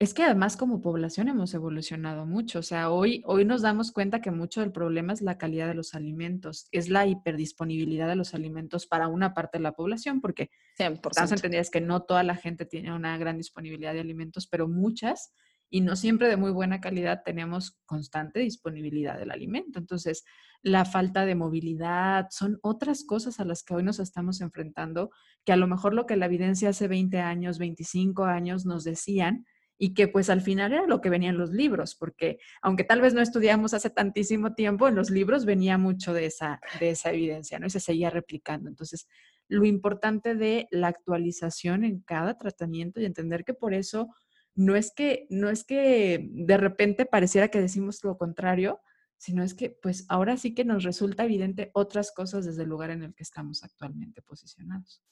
es que además como población hemos evolucionado mucho. O sea, hoy, hoy nos damos cuenta que mucho del problema es la calidad de los alimentos, es la hiperdisponibilidad de los alimentos para una parte de la población, porque estamos entendidas que no toda la gente tiene una gran disponibilidad de alimentos, pero muchas, y no siempre de muy buena calidad, tenemos constante disponibilidad del alimento. Entonces, la falta de movilidad son otras cosas a las que hoy nos estamos enfrentando, que a lo mejor lo que la evidencia hace 20 años, 25 años nos decían, y que pues al final era lo que venía en los libros, porque aunque tal vez no estudiamos hace tantísimo tiempo, en los libros venía mucho de esa, de esa evidencia, ¿no? Y se seguía replicando. Entonces, lo importante de la actualización en cada tratamiento y entender que por eso no es que, no es que de repente pareciera que decimos lo contrario, sino es que pues ahora sí que nos resulta evidente otras cosas desde el lugar en el que estamos actualmente posicionados.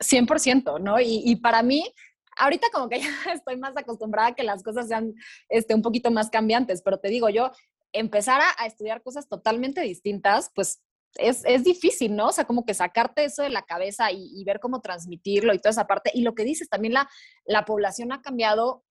100%, ¿no? Y, y, para mí ahorita como que ya estoy más acostumbrada a que las cosas sean este, un poquito más cambiantes, pero te digo, yo empezar a, estudiar cosas totalmente distintas, pues es, es, difícil, ¿no? O sea, como que sacarte eso de la cabeza y, ver cómo transmitirlo y toda esa parte. Y lo que dices, también la, la población ha cambiado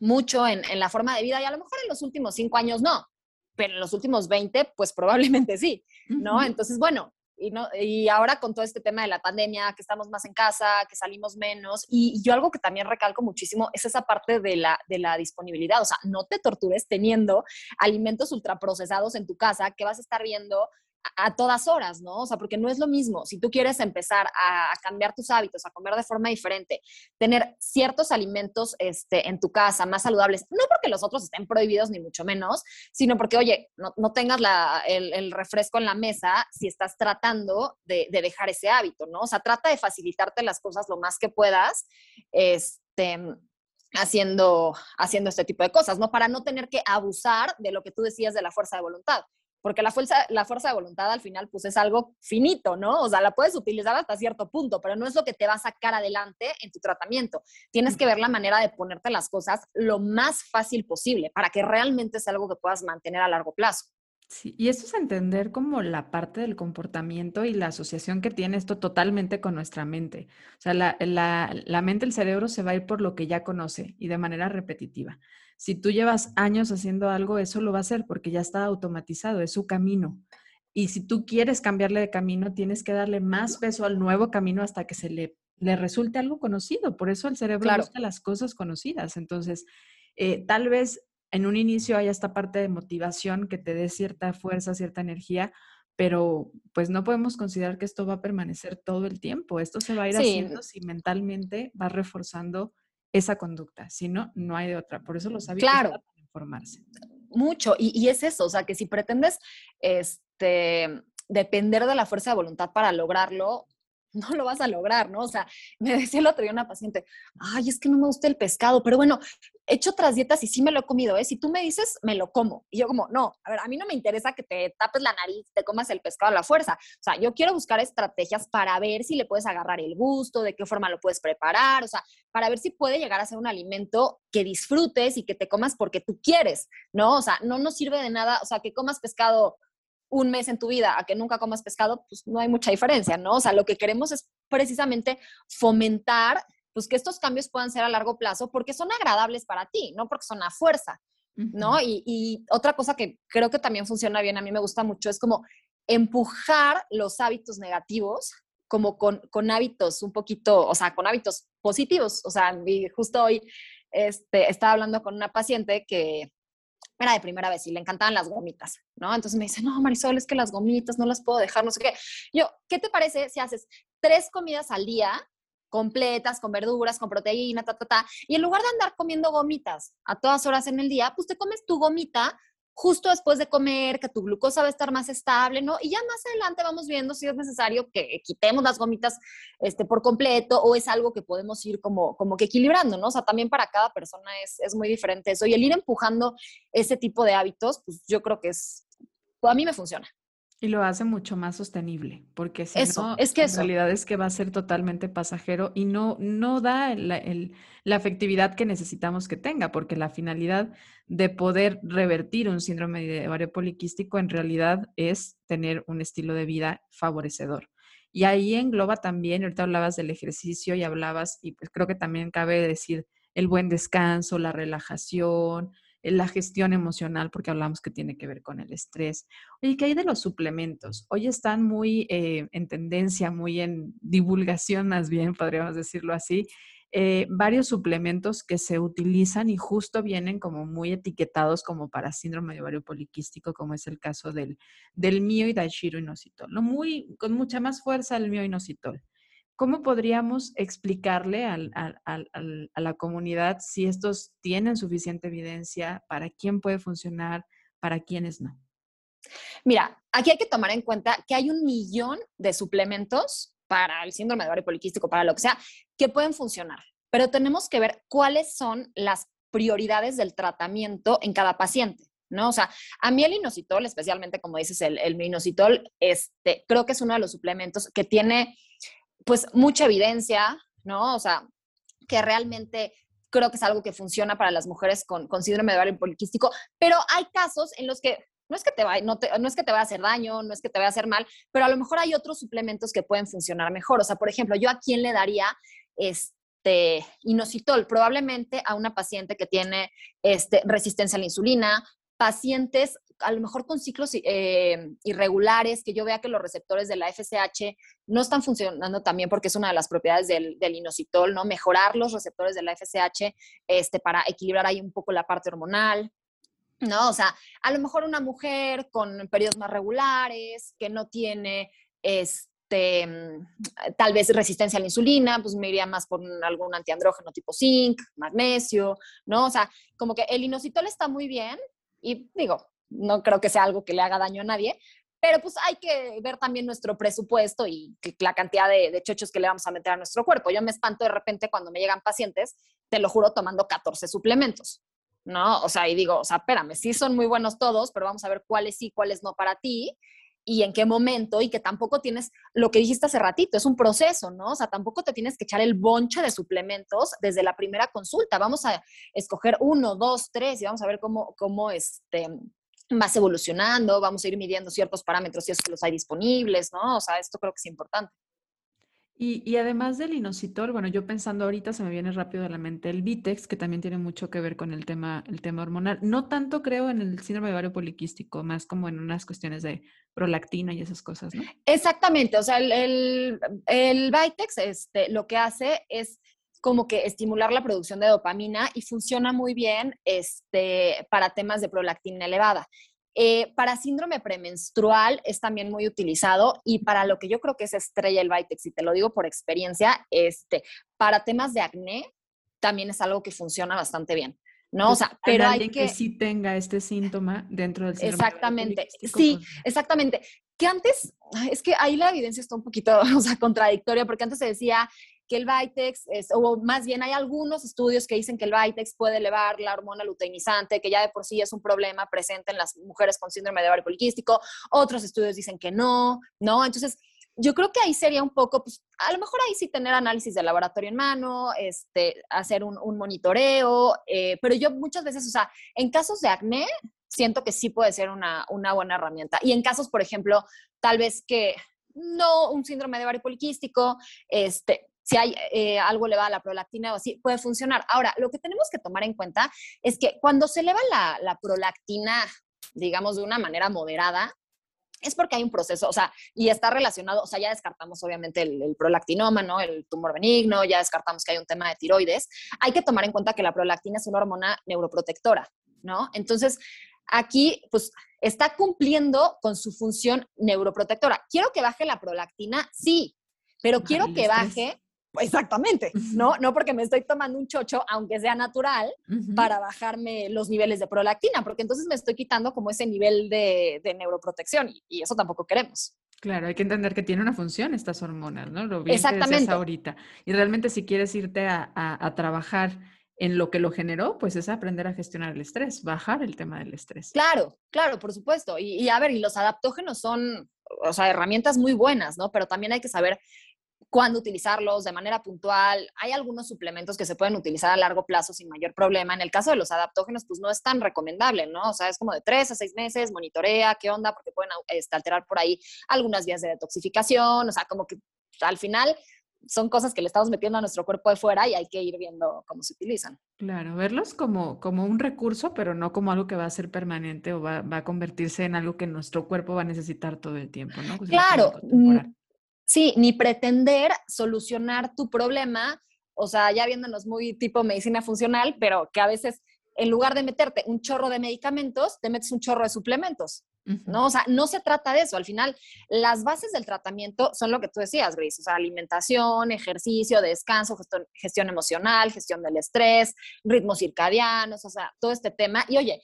mucho en, en, la forma de vida y a lo mejor en los últimos cinco años no, pero en los últimos 20, pues probablemente sí, ¿no? Entonces, bueno, y, no, y ahora con todo este tema de la pandemia, que estamos más en casa, que salimos menos, y, yo algo que también recalco muchísimo es esa parte de la, de la disponibilidad, o sea, no te tortures teniendo alimentos ultraprocesados en tu casa que vas a estar viendo a todas horas, ¿no? O sea, porque no es lo mismo. Si tú quieres empezar a, cambiar tus hábitos, a comer de forma diferente, tener ciertos alimentos este, en tu casa más saludables, no porque los otros estén prohibidos ni mucho menos, sino porque, oye, no, tengas el, refresco en la mesa si estás tratando de, dejar ese hábito, ¿no? O sea, trata de facilitarte las cosas lo más que puedas, este, haciendo, haciendo este tipo de cosas, ¿no? Para no tener que abusar de lo que tú decías de la fuerza de voluntad porque la fuerza, la fuerza de voluntad al final pues es algo finito, ¿no? O sea, la puedes utilizar hasta cierto punto, pero no es lo que te va a sacar adelante en tu tratamiento. Tienes que ver la manera de ponerte las cosas lo más fácil posible para que realmente sea algo que puedas mantener a largo plazo. Sí, y esto es entender como la parte del comportamiento y la asociación que tiene esto totalmente con nuestra mente. O sea, la, la, la mente, el cerebro se va a ir por lo que ya conoce y de manera repetitiva. Si tú llevas años haciendo algo, eso lo va a hacer porque ya está automatizado, es su camino. Y si tú quieres cambiarle de camino, tienes que darle más peso al nuevo camino hasta que se le, le resulte algo conocido. Por eso el cerebro busca las cosas conocidas. Entonces, eh, tal vez en un inicio hay esta parte de motivación que te dé cierta fuerza, cierta energía, pero pues no podemos considerar que esto va a permanecer todo el tiempo. Esto se va a ir haciendo si mentalmente va reforzando esa conducta. Si no, no hay de otra. Por eso los hábitos claro. informarse. Mucho. Y, y, es eso, o sea, que si pretendes este, depender de la fuerza de voluntad para lograrlo, no lo vas a lograr, ¿no? O sea, me decía el otro día una paciente, ay, es que no me gusta el pescado, pero bueno, he hecho otras dietas y sí me lo he comido, ¿eh? Si tú me dices, me lo como. Y yo como, no, a ver, a mí no me interesa que te tapes la nariz, te comas el pescado a la fuerza. O sea, yo quiero buscar estrategias para ver si le puedes agarrar el gusto, de qué forma lo puedes preparar, o sea, para ver si puede llegar a ser un alimento que disfrutes y que te comas porque tú quieres, ¿no? O sea, no nos sirve de nada, o sea, que comas pescado un mes en tu vida a que nunca comas pescado, pues no hay mucha diferencia, ¿no? O sea, lo que queremos es precisamente fomentar pues que estos cambios puedan ser a largo plazo porque son agradables para ti, no porque son a fuerza, ¿no? y, y, otra cosa que creo que también funciona bien, a mí me gusta mucho, es como empujar los hábitos negativos como con, con hábitos un poquito, o sea, con hábitos positivos. O sea, justo hoy este, estaba hablando con una paciente que era de primera vez y le encantaban las gomitas, ¿no? Entonces me dice, no, Marisol, es que las gomitas no las puedo dejar, no sé qué. Yo, ¿qué te parece si haces tres comidas al día completas, con verduras, con proteína, ta, ta, ta, y en lugar de andar comiendo gomitas a todas horas en el día, pues te comes tu gomita justo después de comer, que tu glucosa va a estar más estable, ¿no? Y ya más adelante vamos viendo si es necesario que quitemos las gomitas este, por completo o es algo que podemos ir como, como que equilibrando, ¿no? O sea, también para cada persona es, es muy diferente eso. Y el ir empujando ese tipo de hábitos, pues yo creo que es, a mí me funciona. Y lo hace mucho más sostenible, porque si eso, no, es que en realidad es que va a ser totalmente pasajero y no, no da la, la efectividad que necesitamos que tenga, porque la finalidad de poder revertir un síndrome de ovario poliquístico en realidad es tener un estilo de vida favorecedor. Y ahí engloba también, ahorita hablabas del ejercicio y hablabas, y pues creo que también cabe decir el buen descanso, la relajación, la gestión emocional, porque hablamos que tiene que ver con el estrés. Oye, ¿qué hay de los suplementos? Hoy están muy eh, en tendencia, muy en divulgación más bien, podríamos decirlo así, eh, varios suplementos que se utilizan y justo vienen como muy etiquetados como para síndrome de ovario poliquístico, como es el caso del, del mio y daishiro inositol, ¿no? Muy, con mucha más fuerza el mio inositol. ¿Cómo podríamos explicarle al, a la comunidad si estos tienen suficiente evidencia, para quién puede funcionar, para quiénes no? Mira, aquí hay que tomar en cuenta que hay un millón de suplementos para el síndrome de ovario poliquístico, para lo que sea, que pueden funcionar, pero tenemos que ver cuáles son las prioridades del tratamiento en cada paciente. ¿no? O sea, a mí el inositol, especialmente como dices, el, el inositol, este, creo que es uno de los suplementos que tiene pues mucha evidencia, ¿no? O sea, que realmente creo que es algo que funciona para las mujeres con, síndrome de ovario poliquístico, pero hay casos en los que no es que te va, no, no, es que te va a hacer daño, no es que te va a hacer mal, pero a lo mejor hay otros suplementos que pueden funcionar mejor. O sea, por ejemplo, yo a quién le daría este inositol, probablemente a una paciente que tiene este, resistencia a la insulina, pacientes a lo mejor con ciclos eh, irregulares, que yo vea que los receptores de la FSH no están funcionando también porque es una de las propiedades del, inositol, ¿no? Mejorar los receptores de la FSH este, para equilibrar ahí un poco la parte hormonal. ¿no? O sea, a lo mejor una mujer con periodos más regulares, que no tiene este, mm, tal vez resistencia a la insulina, pues me iría más por algún antiandrógeno tipo zinc, magnesio, ¿no? O sea, como que el inositol está muy bien y digo, no creo que sea algo que le haga daño a nadie, pero pues hay que ver también nuestro presupuesto y la cantidad de, de, chochos que le vamos a meter a nuestro cuerpo. Yo me espanto de repente cuando me llegan pacientes, te lo juro, tomando 14 suplementos, ¿no? O sea, y digo, o sea, espérame, sí son muy buenos todos, pero vamos a ver cuáles sí, cuáles no para ti y en qué momento y que tampoco tienes lo que dijiste hace ratito, es un proceso, ¿no? O sea, tampoco te tienes que echar el bonche de suplementos desde la primera consulta. Vamos a escoger uno, dos, tres y vamos a ver cómo, cómo este, vas evolucionando, vamos a ir midiendo ciertos parámetros si es que los hay disponibles, ¿no? O sea, esto creo que es importante. Y, además del inositol, bueno, yo pensando ahorita se me viene rápido a la mente el Vitex, que también tiene mucho que ver con el tema, el tema hormonal. No tanto creo en el síndrome de ovario poliquístico, más como en unas cuestiones de prolactina y esas cosas, ¿no? Exactamente, o sea, el, el, el Vitex este, lo que hace es como que estimular la producción de dopamina y funciona muy bien este, para temas de prolactina elevada. Eh, para síndrome premenstrual es también muy utilizado y para lo que yo creo que es estrella el Vitex, y te lo digo por experiencia, este, para temas de acné también es algo que funciona bastante bien. ¿no? o sea, pero hay que... que sí tenga este síntoma dentro del síndrome Exactamente, sí, exactamente. Que antes, es que ahí la evidencia está un poquito, o sea, contradictoria, porque antes se decía que el Vitex, es, o más bien hay algunos estudios que dicen que el Vitex puede elevar la hormona luteinizante, que ya de por sí es un problema presente en las mujeres con síndrome de ovario poliquístico, otros estudios dicen que no, ¿no? Entonces, yo creo que ahí sería un poco, pues, a lo mejor ahí sí tener análisis de laboratorio en mano, este, hacer un, monitoreo, eh, pero yo muchas veces, o sea, en casos de acné, siento que sí puede ser una, una buena herramienta. Y en casos, por ejemplo, tal vez que no un síndrome de ovario poliquístico, este, si hay eh, algo elevada a la prolactina o así, puede funcionar. Ahora, lo que tenemos que tomar en cuenta es que cuando se eleva la, la prolactina, digamos, de una manera moderada, es porque hay un proceso, o sea, y está relacionado, o sea, ya descartamos obviamente el, prolactinoma, ¿no? El tumor benigno, ya descartamos que hay un tema de tiroides. Hay que tomar en cuenta que la prolactina es una hormona neuroprotectora, ¿no? Entonces, aquí, pues, está cumpliendo con su función neuroprotectora. ¿Quiero que baje la prolactina? Sí, pero quiero que baje Exactamente, ¿no? No porque me estoy tomando un chocho, aunque sea natural, para bajarme los niveles de prolactina, porque entonces me estoy quitando como ese nivel de, neuroprotección y, eso tampoco queremos. Claro, hay que entender que tiene una función estas hormonas, ¿no? Lo bien Exactamente. ahorita. Y realmente si quieres irte a, trabajar en lo que lo generó, pues es aprender a gestionar el estrés, bajar el tema del estrés. Claro, claro, por supuesto. Y, y, a ver, y los adaptógenos son, o sea, herramientas muy buenas, ¿no? Pero también hay que saber cuándo utilizarlos de manera puntual. Hay algunos suplementos que se pueden utilizar a largo plazo sin mayor problema. En el caso de los adaptógenos, pues no es tan recomendable, ¿no? O sea, es como de tres a seis meses, monitorea qué onda, porque pueden este, alterar por ahí algunas vías de detoxificación, o sea, como que al final son cosas que le estamos metiendo a nuestro cuerpo de fuera y hay que ir viendo cómo se utilizan. Claro, verlos como, como un recurso, pero no como algo que va a ser permanente o va, va a convertirse en algo que nuestro cuerpo va a necesitar todo el tiempo, ¿no? Pues claro, Sí, ni pretender solucionar tu problema, o sea, ya viéndonos muy tipo medicina funcional, pero que a veces en lugar de meterte un chorro de medicamentos, te metes un chorro de suplementos. ¿no? O sea, no se trata de eso. Al final, las bases del tratamiento son lo que tú decías, Grace. O sea, alimentación, ejercicio, descanso, gestión, gestión emocional, gestión del estrés, ritmos circadianos, o sea, todo este tema. Y oye,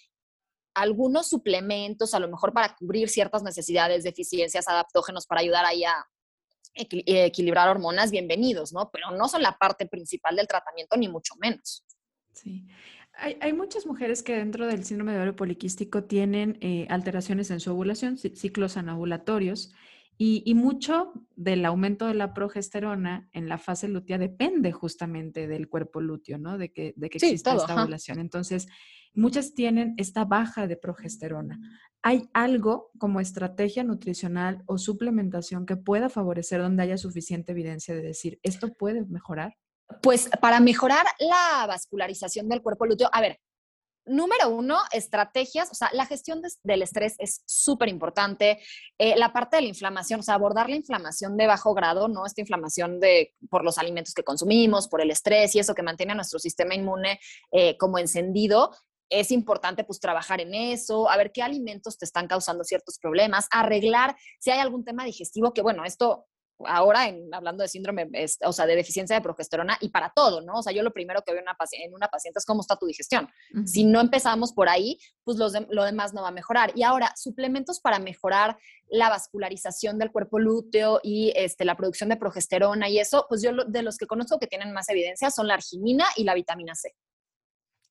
algunos suplementos, a lo mejor para cubrir ciertas necesidades, deficiencias, adaptógenos, para ayudar ahí a, equilibrar hormonas, bienvenidos, ¿no? Pero no son la parte principal del tratamiento, ni mucho menos. Sí. Hay, muchas mujeres que dentro del síndrome de ovario poliquístico tienen eh, alteraciones en su ovulación, ciclos anovulatorios, y, mucho del aumento de la progesterona en la fase lútea depende justamente del cuerpo lúteo, ¿no? De que, de que exista esta ovulación. Entonces, muchas tienen esta baja de progesterona. ¿Hay algo como estrategia nutricional o suplementación que pueda favorecer donde haya suficiente evidencia de decir, esto puede mejorar? Pues para mejorar la vascularización del cuerpo lúteo, a ver, número uno, estrategias, o sea, la gestión del estrés es súper importante. Eh, la parte de la inflamación, o sea, abordar la inflamación de bajo grado, ¿no? Esta inflamación de, por los alimentos que consumimos, por el estrés y eso que mantiene a nuestro sistema inmune eh, como encendido, es importante pues trabajar en eso, a ver qué alimentos te están causando ciertos problemas, arreglar si hay algún tema digestivo, que bueno, esto ahora en, hablando de síndrome, o sea, de deficiencia de progesterona y para todo, ¿no? O sea, yo lo primero que veo en una, en una paciente es cómo está tu digestión. Si no empezamos por ahí, pues lo demás no va a mejorar. Y ahora, suplementos para mejorar la vascularización del cuerpo lúteo y este, la producción de progesterona y eso, pues yo de los que conozco que tienen más evidencia son la arginina y la vitamina C.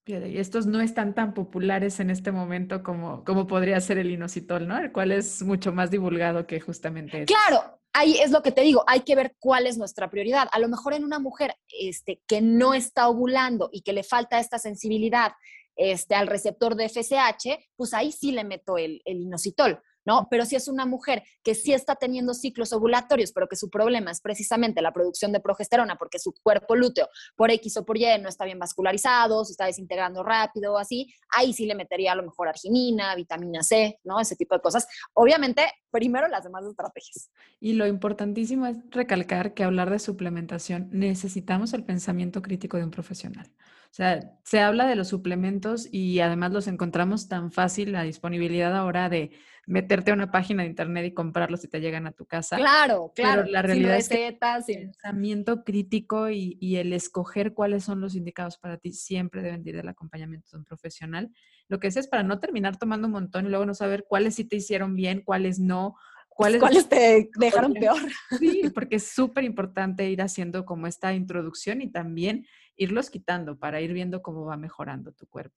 Y estos no están tan populares en este momento como, como podría ser el inositol, ¿no? El cual es mucho más divulgado que justamente Claro, ahí es lo que te digo, hay que ver cuál es nuestra prioridad. A lo mejor en una mujer este, que no está ovulando y que le falta esta sensibilidad este, al receptor de FSH, pues ahí sí le meto el, el inositol. ¿No? Pero si es una mujer que sí está teniendo ciclos ovulatorios, pero que su problema es precisamente la producción de progesterona porque su cuerpo lúteo por X o por Y no está bien vascularizado, se está desintegrando rápido o así, ahí sí le metería a lo mejor arginina, vitamina C, ¿no? Ese tipo de cosas. Obviamente, primero las demás estrategias. Y lo importantísimo es recalcar que hablar de suplementación necesitamos el pensamiento crítico de un profesional. O sea, se habla de los suplementos y además los encontramos tan fácil, la disponibilidad ahora de meterte a una página de internet y comprarlos y te llegan a tu casa. Claro, claro. Pero la realidad es que el pensamiento crítico y, y, el escoger cuáles son los indicados para ti siempre deben ir del acompañamiento de un profesional. Lo que es es para no terminar tomando un montón y luego no saber cuáles sí te hicieron bien, cuáles no, ¿Cuáles, ¿Cuáles te dejaron peor? Sí, porque es súper importante ir haciendo como esta introducción y también irlos quitando para ir viendo cómo va mejorando tu cuerpo.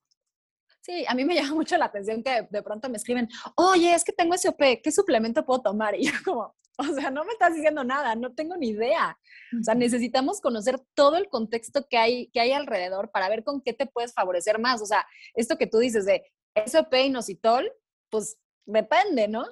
Sí, a mí me llama mucho la atención que de pronto me escriben, oye, es que tengo SOP, ¿qué suplemento puedo tomar? Y yo como, o sea, no me estás diciendo nada, no tengo ni idea. O sea, necesitamos conocer todo el contexto que hay, que hay alrededor para ver con qué te puedes favorecer más. O sea, esto que tú dices de SOP y nositol, pues depende, ¿no?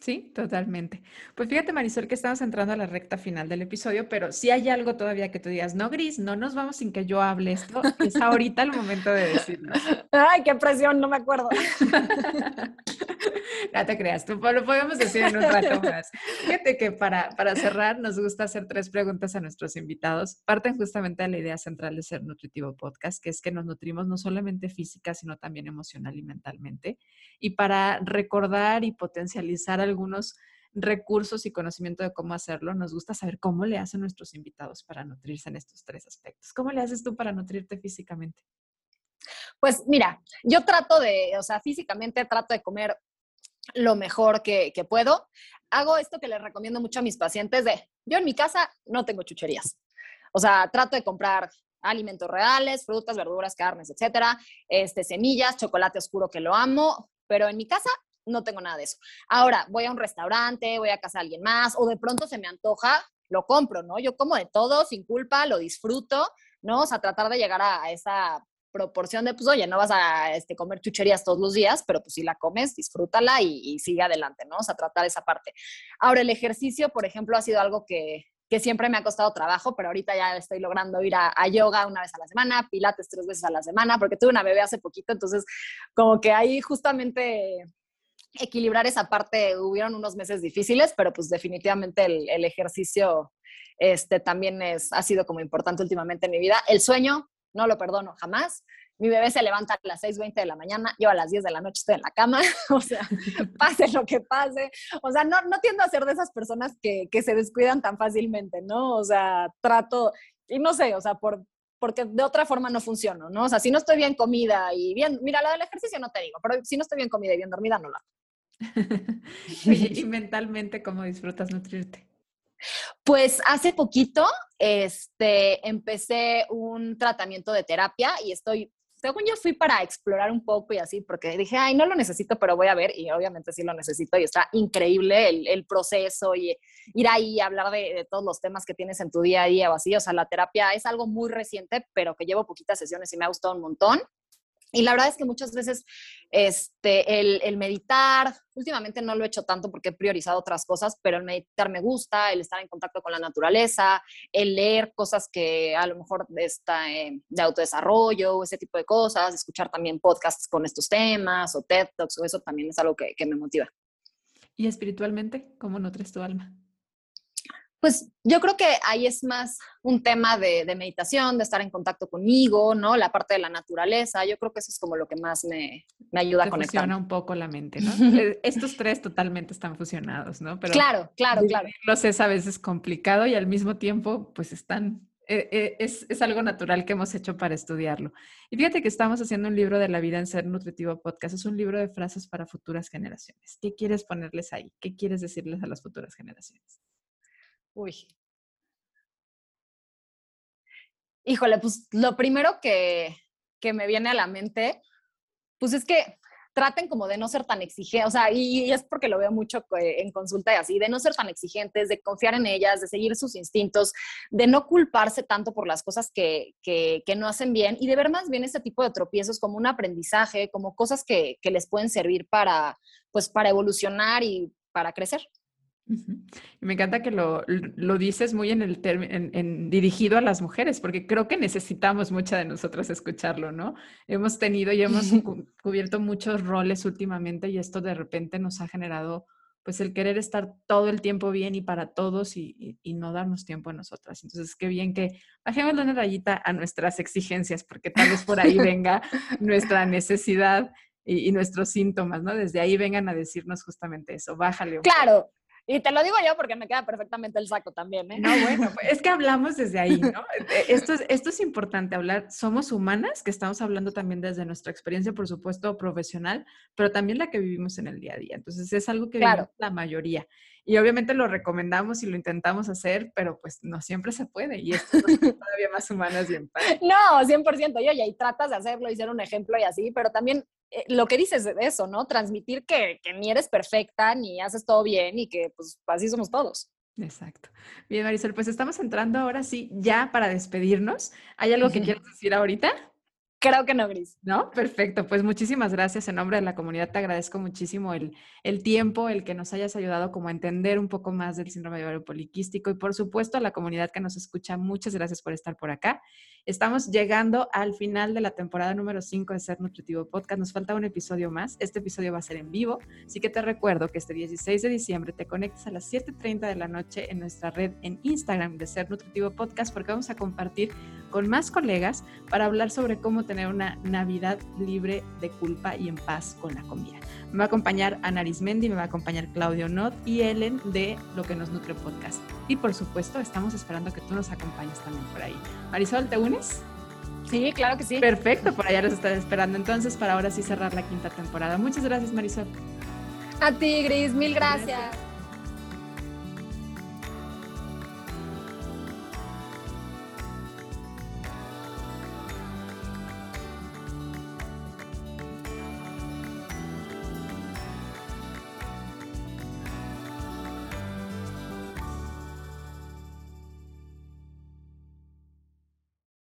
Sí, totalmente. Pues fíjate, Marisol, que estamos entrando a la recta final del episodio, pero si hay algo todavía que tú digas, no, Gris, no nos vamos sin que yo hable esto, es ahorita el momento de decirlo. Ay, qué presión, no me acuerdo. no te creas, tú lo podemos decir en un rato más. Fíjate que para, para cerrar, nos gusta hacer tres preguntas a nuestros invitados. Parten justamente de la idea central de Ser Nutritivo Podcast, que es que nos nutrimos no solamente física, sino también emocional y mentalmente. Y para recordar y potencializar algunos recursos y conocimiento de cómo hacerlo, nos gusta saber cómo le hacen nuestros invitados para nutrirse en estos tres aspectos. ¿Cómo le haces tú para nutrirte físicamente? Pues mira, yo trato de, o sea, físicamente trato de comer lo mejor que, que, puedo. Hago esto que les recomiendo mucho a mis pacientes de, yo en mi casa no tengo chucherías. O sea, trato de comprar alimentos reales, frutas, verduras, carnes, etcétera, este, semillas, chocolate oscuro que lo amo, pero en mi casa no tengo nada de eso. Ahora, voy a un restaurante, voy a casa de alguien más, o de pronto se me antoja, lo compro, ¿no? Yo como de todo, sin culpa, lo disfruto, ¿no? O sea, tratar de llegar a, esa proporción de, pues, oye, no vas a este, comer chucherías todos los días, pero pues si la comes, disfrútala y, sigue adelante, ¿no? O sea, tratar esa parte. Ahora, el ejercicio, por ejemplo, ha sido algo que, que siempre me ha costado trabajo, pero ahorita ya estoy logrando ir a, yoga una vez a la semana, pilates tres veces a la semana, porque tuve una bebé hace poquito, entonces como que ahí justamente equilibrar esa parte, hubieron unos meses difíciles, pero pues definitivamente el, el ejercicio este, también es, ha sido como importante últimamente en mi vida. El sueño, no lo perdono jamás. Mi bebé se levanta a las 6.20 de la mañana, yo a las 10 de la noche estoy en la cama, o sea, pase lo que pase. O sea, no, no tiendo a ser de esas personas que, que se descuidan tan fácilmente, ¿no? O sea, trato, y no sé, o sea, por, porque de otra forma no funciono, ¿no? O sea, si no estoy bien comida y bien, mira, la del ejercicio no te digo, pero si no estoy bien comida y bien dormida, no lo hago. y mentalmente, ¿cómo disfrutas nutrirte? Pues hace poquito este, empecé un tratamiento de terapia y estoy, según yo fui para explorar un poco y así, porque dije, ay, no lo necesito, pero voy a ver y obviamente sí lo necesito y está increíble el, proceso y ir ahí y hablar de, de, todos los temas que tienes en tu día a día o así. O sea, la terapia es algo muy reciente, pero que llevo poquitas sesiones y me ha gustado un montón. Y la verdad es que muchas veces este, el, meditar, últimamente no lo he hecho tanto porque he priorizado otras cosas, pero el meditar me gusta, el estar en contacto con la naturaleza, el leer cosas que a lo mejor está, eh, de autodesarrollo, ese tipo de cosas, escuchar también podcasts con estos temas o TED Talks, o eso también es algo que, que me motiva. ¿Y espiritualmente, cómo nutres tu alma? Pues yo creo que ahí es más un tema de, meditación, de estar en contacto conmigo, ¿no? La parte de la naturaleza, yo creo que eso es como lo que más me, me ayuda a conectar. Fusiona un poco la mente, ¿no? Eh, estos tres totalmente están fusionados, ¿no? Pero claro, claro, claro. Los es a veces complicado y al mismo tiempo, pues están, eh, eh, es, es, algo natural que hemos hecho para estudiarlo. Y fíjate que estamos haciendo un libro de la vida en Ser Nutritivo Podcast, es un libro de frases para futuras generaciones. ¿Qué quieres ponerles ahí? ¿Qué quieres decirles a las futuras generaciones? Uy. Híjole, pues lo primero que, que me viene a la mente, pues es que traten como de no ser tan exigentes, o sea, y, es porque lo veo mucho eh, en consulta y así, de no ser tan exigentes, de confiar en ellas, de seguir sus instintos, de no culparse tanto por las cosas que, que, no hacen bien y de ver más bien este tipo de tropiezos como un aprendizaje, como cosas que, que les pueden servir para, pues, para evolucionar y para crecer. Y me encanta que lo, lo dices muy en el en, en, dirigido a las mujeres, porque creo que necesitamos mucha de nosotras escucharlo, ¿no? Hemos tenido y hemos cubierto muchos roles últimamente y esto de repente nos ha generado pues el querer estar todo el tiempo bien y para todos y, y, no darnos tiempo a nosotras. Entonces, qué bien que bajemos una rayita a nuestras exigencias, porque tal vez por ahí venga nuestra necesidad y, y, nuestros síntomas, ¿no? Desde ahí vengan a decirnos justamente eso, bájale. claro, y te lo digo yo porque me queda perfectamente el saco también, ¿eh? No, bueno, pues, es que hablamos desde ahí, ¿no? Eh, esto es, esto es importante hablar. Somos humanas, que estamos hablando también desde nuestra experiencia, por supuesto, profesional, pero también la que vivimos en el día a día. Entonces, es algo que claro. la mayoría. Y obviamente lo recomendamos y lo intentamos hacer, pero pues no siempre se puede. Y esto es todavía más humanas y empáticas. No, 100%. Yo y tratas de hacerlo y ser un ejemplo y así, pero también eh, lo que dices de eso, ¿no? Transmitir que, que, ni eres perfecta, ni haces todo bien y que pues así somos todos. Exacto. Bien, Marisol, pues estamos entrando ahora sí ya para despedirnos. ¿Hay algo que quieras decir ahorita? Creo que no, Gris. No, perfecto. Pues muchísimas gracias en nombre de la comunidad. Te agradezco muchísimo el, el tiempo, el que nos hayas ayudado como a entender un poco más del síndrome de ovario poliquístico y por supuesto a la comunidad que nos escucha. Muchas gracias por estar por acá. Estamos llegando al final de la temporada número 5 de Ser Nutritivo Podcast. Nos falta un episodio más. Este episodio va a ser en vivo, así que te recuerdo que este 16 de diciembre te conectes a las 7.30 de la noche en nuestra red en Instagram de Ser Nutritivo Podcast porque vamos a compartir con más colegas para hablar sobre cómo tener una Navidad libre de culpa y en paz con la comida. Me va a acompañar Ana Arismendi, me va a acompañar Claudio Not y Ellen de Lo que nos nutre podcast. Y por supuesto, estamos esperando que tú nos acompañes también por ahí. Marisol, ¿te unes? Sí, claro que sí. Perfecto, por allá los estaré esperando entonces para ahora sí cerrar la quinta temporada. Muchas gracias, Marisol. A ti, Gris, mil gracias.